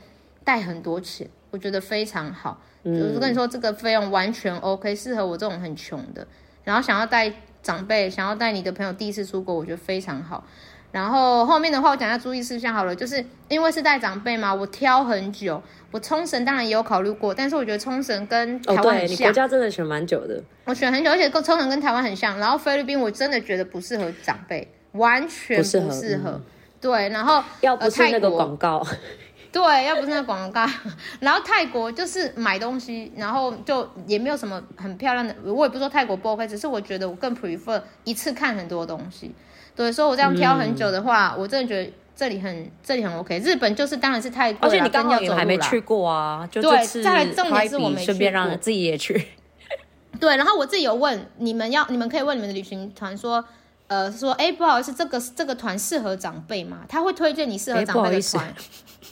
带很多钱，我觉得非常好，嗯、就是跟你说这个费用完全 OK，适合我这种很穷的，然后想要带。长辈想要带你的朋友第一次出国，我觉得非常好。然后后面的话，我讲一下注意事项好了，就是因为是带长辈嘛，我挑很久。我冲绳当然也有考虑过，但是我觉得冲绳跟台湾很像。哦，对，你国家真的选蛮久的。我选很久，而且跟冲绳跟台湾很像。然后菲律宾我真的觉得不适合长辈，完全不适合。适合嗯、对，然后要不是那个广告。对，要不是那广告，然后泰国就是买东西，然后就也没有什么很漂亮的。我也不说泰国不 OK，只是我觉得我更 prefer 一次看很多东西。对，所以我这样挑很久的话，嗯、我真的觉得这里很这里很 OK。日本就是当然是泰国，而且你刚好也还没去过啊，就对，再来重点是我没顺便让自己也去。对，然后我自己有问你们要，你们可以问你们的旅行团说，呃，说哎不好意思，这个这个团适合长辈吗？他会推荐你适合长辈的团。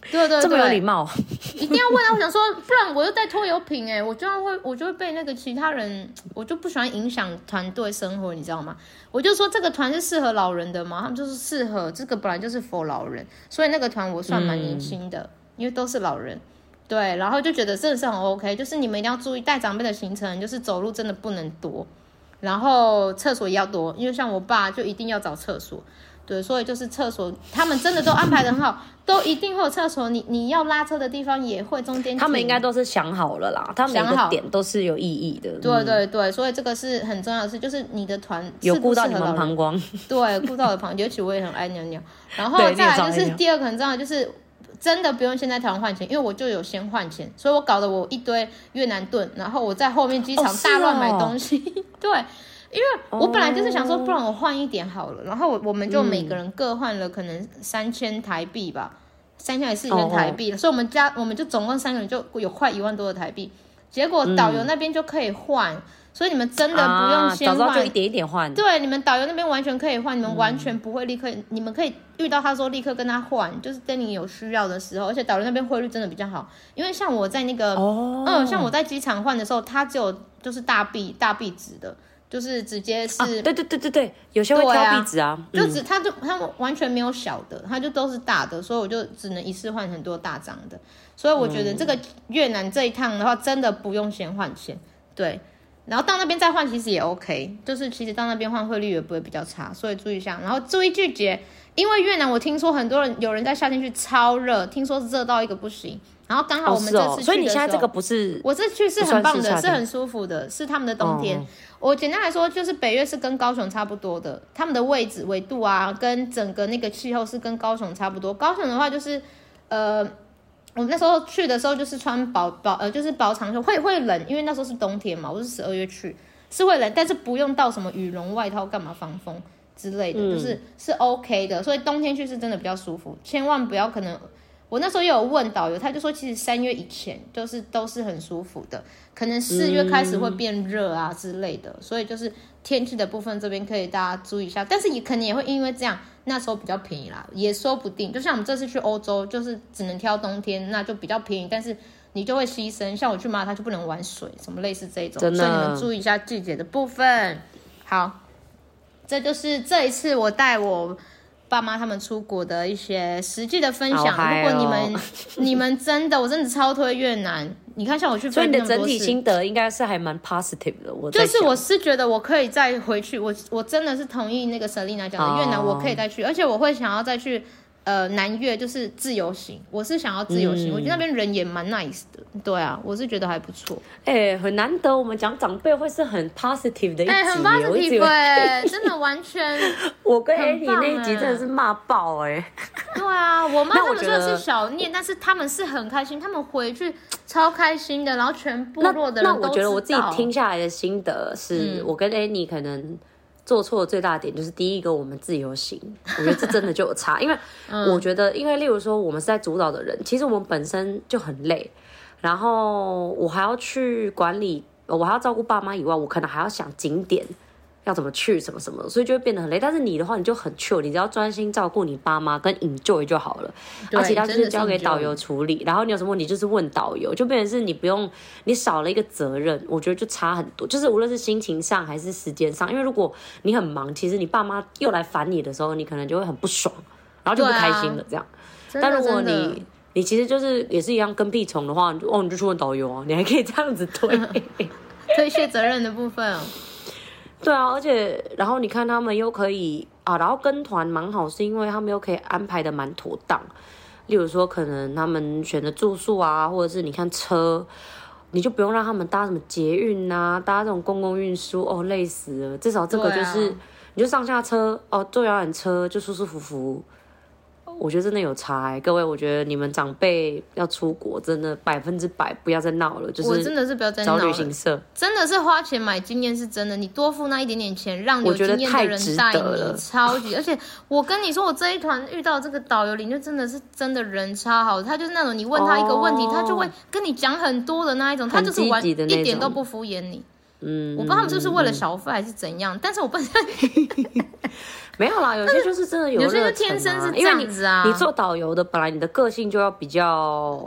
对对对，这么有礼貌，一定要问啊！我想说，不然我又带拖油瓶哎，我就要会，我就会被那个其他人，我就不喜欢影响团队生活，你知道吗？我就说这个团是适合老人的嘛，他们就是适合这个本来就是 for 老人，所以那个团我算蛮年轻的，嗯、因为都是老人。对，然后就觉得真的是很 OK，就是你们一定要注意带长辈的行程，就是走路真的不能多，然后厕所也要多，因为像我爸就一定要找厕所。对，所以就是厕所，他们真的都安排的很好，都一定会有厕所。你你要拉车的地方也会中间。他们应该都是想好了啦，他们每个点都是有意义的。对对对，所以这个是很重要的事，就是你的团有顾到你们膀胱。对，顾到我的膀胱，尤其我也很爱尿尿。然后再来就是第二个很重要的，就是真的不用现在台湾换钱，因为我就有先换钱，所以我搞得我一堆越南盾，然后我在后面机场大乱买东西。哦哦、对。因为我本来就是想说，不然我换一点好了。Oh. 然后我我们就每个人各换了可能三千台币吧，三千还是四千台币。Oh. 所以我们家我们就总共三个人就有快一万多的台币。结果导游那边就可以换，嗯、所以你们真的不用先换，啊、就一点一点换。对，你们导游那边完全可以换，你们完全不会立刻，嗯、你们可以遇到他说立刻跟他换，就是等你有需要的时候。而且导游那边汇率真的比较好，因为像我在那个，oh. 嗯，像我在机场换的时候，他只有就是大币大币值的。就是直接是，啊、对对对对对，有些会挑壁纸啊，就只它就它完全没有小的，它就都是大的，所以我就只能一次换很多大张的，所以我觉得这个越南这一趟的话，真的不用先换钱，对，然后到那边再换其实也 OK，就是其实到那边换汇率也不会比较差，所以注意一下，然后注意季节，因为越南我听说很多人有人在夏天去超热，听说是热到一个不行。然后刚好我们这次去的时候，哦哦，所以你现在这个不是，我这去是很棒的，是，是很舒服的，是他们的冬天。哦、我简单来说，就是北越是跟高雄差不多的，他们的位置纬度啊，跟整个那个气候是跟高雄差不多。高雄的话就是，呃，我们那时候去的时候就是穿薄薄呃，就是薄长袖，会会冷，因为那时候是冬天嘛，我是十二月去，是会冷，但是不用到什么羽绒外套干嘛防风之类的，嗯、就是是 OK 的。所以冬天去是真的比较舒服，千万不要可能。我那时候也有问导游，他就说其实三月以前就是都是很舒服的，可能四月开始会变热啊之类的，嗯、所以就是天气的部分这边可以大家注意一下，但是也可能也会因为这样那时候比较便宜啦，也说不定。就像我们这次去欧洲，就是只能挑冬天，那就比较便宜，但是你就会牺牲。像我去马他就不能玩水，什么类似这种，所以你们注意一下季节的部分。好，这就是这一次我带我。爸妈他们出国的一些实际的分享，哦、如果你们 你们真的，我真的超推越南。你看，像我去，所以你的整体心得应该是还蛮 positive 的。我就是我是觉得我可以再回去，我我真的是同意那个 Selina 讲的，哦、越南我可以再去，而且我会想要再去。呃，南越就是自由行，我是想要自由行，嗯、我觉得那边人也蛮 nice 的，对啊，我是觉得还不错。哎、欸，很难得我们讲长辈会是很 positive 的一集，哎、欸，很 positive，哎，真的完全。我跟 Annie 那一集真的是骂爆哎、欸。对啊，我妈他们真的是小念，但是他们是很开心，他们回去超开心的，然后全部落的那，那我觉得我自己听下来的心得是，嗯、我跟 Annie 可能。做错的最大的点就是第一个，我们自由行，我觉得这真的就有差，因为我觉得，因为例如说我们是在主导的人，其实我们本身就很累，然后我还要去管理，我还要照顾爸妈以外，我可能还要想景点。要怎么去什么什么，所以就会变得很累。但是你的话，你就很 chill，你只要专心照顾你爸妈跟 enjoy 就好了。对而其他就是交给导游处理。然后你有什么问题就是问导游，就变成是你不用，你少了一个责任，我觉得就差很多。就是无论是心情上还是时间上，因为如果你很忙，其实你爸妈又来烦你的时候，你可能就会很不爽，然后就不开心了这样。啊、但如果你你其实就是也是一样跟屁虫的话，哦，你就去问导游啊，你还可以这样子推 推卸责任的部分哦。对啊，而且然后你看他们又可以啊，然后跟团蛮好，是因为他们又可以安排的蛮妥当。例如说，可能他们选的住宿啊，或者是你看车，你就不用让他们搭什么捷运啊，搭这种公共运输哦，累死了。至少这个就是，你就上下车哦，坐摇缆车就舒舒服服。我觉得真的有差欸，各位，我觉得你们长辈要出国，真的百分之百不要再闹了，就是我真的是不要再闹了。找旅行社真的是花钱买经验是真的，你多付那一点点钱，让有经验的人带你，超级。而且我跟你说，我这一团遇到这个导游，领队真的是真的人超好，他就是那种你问他一个问题，哦、他就会跟你讲很多的那一种，他就是完一点都不敷衍你。嗯，我不知道他们是不是为了小费还是怎样，嗯、但是我不知道。没有啦，有些就是真的有、啊，有些是天生是这样子啊。你做导游的，本来你的个性就要比较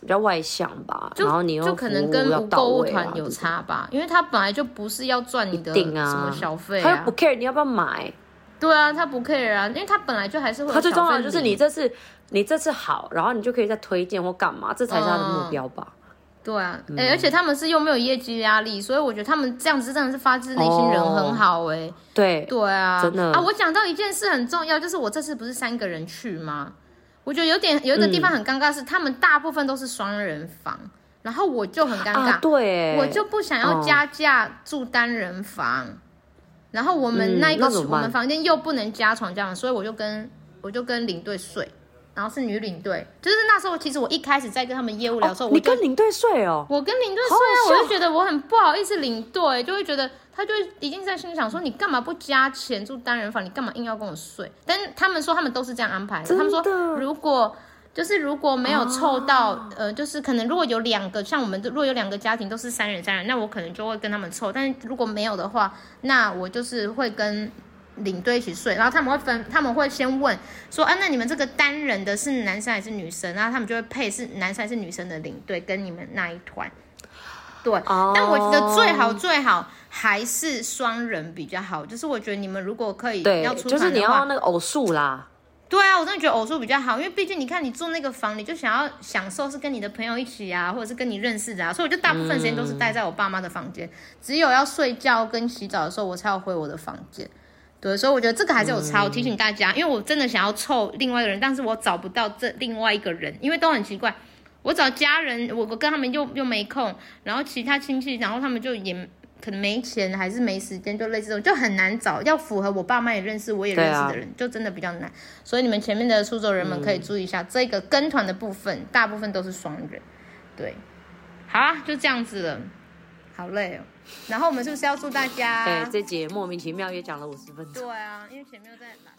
比较外向吧，然后你又、啊、就可能跟购物团有差吧，因为他本来就不是要赚你的什么小费、啊，他又不 care 你要不要买。对啊，他不 care 啊，因为他本来就还是会。他最重要的就是你这次你这次好，然后你就可以再推荐或干嘛，这才是他的目标吧。嗯对啊，哎、而且他们是又没有业绩压力，所以我觉得他们这样子真的是发自内心人很好哎、欸哦。对，对啊，真的啊！我讲到一件事很重要，就是我这次不是三个人去吗？我觉得有点有一个地方很尴尬是，是、嗯、他们大部分都是双人房，然后我就很尴尬，啊、对，我就不想要加价住单人房，哦、然后我们那一个、我们房间又不能加床这样，所以我就跟我就跟领队睡。然后是女领队，就是那时候，其实我一开始在跟他们业务聊的时候，哦、你跟领队睡哦，我跟领队睡啊，我就觉得我很不好意思，领队就会觉得他就已经在心里想说，你干嘛不加钱住单人房，你干嘛硬要跟我睡？但他们说他们都是这样安排的，的他们说如果就是如果没有凑到、啊，呃，就是可能如果有两个，像我们如果有两个家庭都是三人三人，那我可能就会跟他们凑，但是如果没有的话，那我就是会跟。领队一起睡，然后他们会分，他们会先问说，啊，那你们这个单人的是男生还是女生？然后他们就会配是男生还是女生的领队跟你们那一团。对，oh. 但我觉得最好最好还是双人比较好，就是我觉得你们如果可以要出团的话，就是你要那个偶数啦。对啊，我真的觉得偶数比较好，因为毕竟你看你住那个房，你就想要享受是跟你的朋友一起啊，或者是跟你认识的啊，所以我就大部分时间都是待在我爸妈的房间，嗯，只有要睡觉跟洗澡的时候，我才要回我的房间。对，所以我觉得这个还是有差。我提醒大家，因为我真的想要凑另外一个人，但是我找不到这另外一个人，因为都很奇怪。我找家人，我我跟他们又又没空，然后其他亲戚，然后他们就也可能没钱，还是没时间，就类似这种，就很难找。要符合我爸妈也认识，我也认识的人，啊、就真的比较难。所以你们前面的出走人们可以注意一下，嗯、这个跟团的部分，大部分都是双人。对，好啊，就这样子了。好累哦，然后我们是不是要祝大家？对，这节莫名其妙也讲了五十分钟。对啊，因为前面又在拉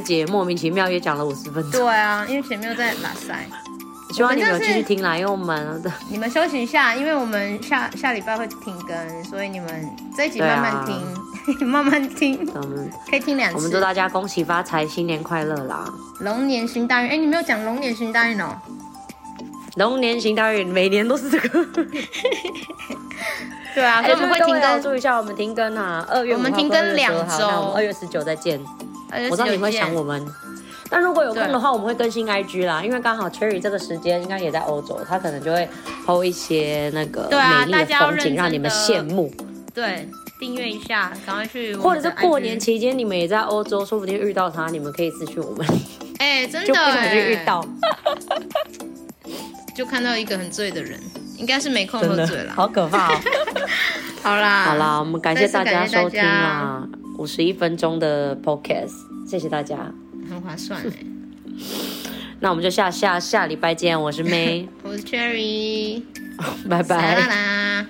姐莫名其妙也讲了五十分钟。对啊，因为前面又在拉塞。希望你们有继续听啦，因为我们的 你们休息一下，因为我们下下礼拜会停更，所以你们这一集慢慢听，啊、慢慢听。我们可以听两次。我们祝大家恭喜发财，新年快乐啦！龙年行大运，哎，你没有讲龙年行大运哦。龙年行大运，每年都是这个。对啊，所以我们会停更。注意一下，我们停更啊，二月我们停更两周，二月十九再见。我知道你会想我们，但如果有空的话，我们会更新 IG 啦，因为刚好 Cherry 这个时间应该也在欧洲，他可能就会 PO 一些那个美丽的风景，让你们羡慕。对，订阅一下，赶快去。或者是过年期间你们也在欧洲，说不定遇到他，你们可以私讯我们。哎、欸，真的，就不小心遇到，就看到一个很醉的人，应该是没空喝醉了，好可怕哦。好啦，好啦，我们感谢大家收听啦。五十一分钟的 podcast，谢谢大家，很划算哎。那我们就下下下礼拜见，我是 May，我是 Cherry，拜拜。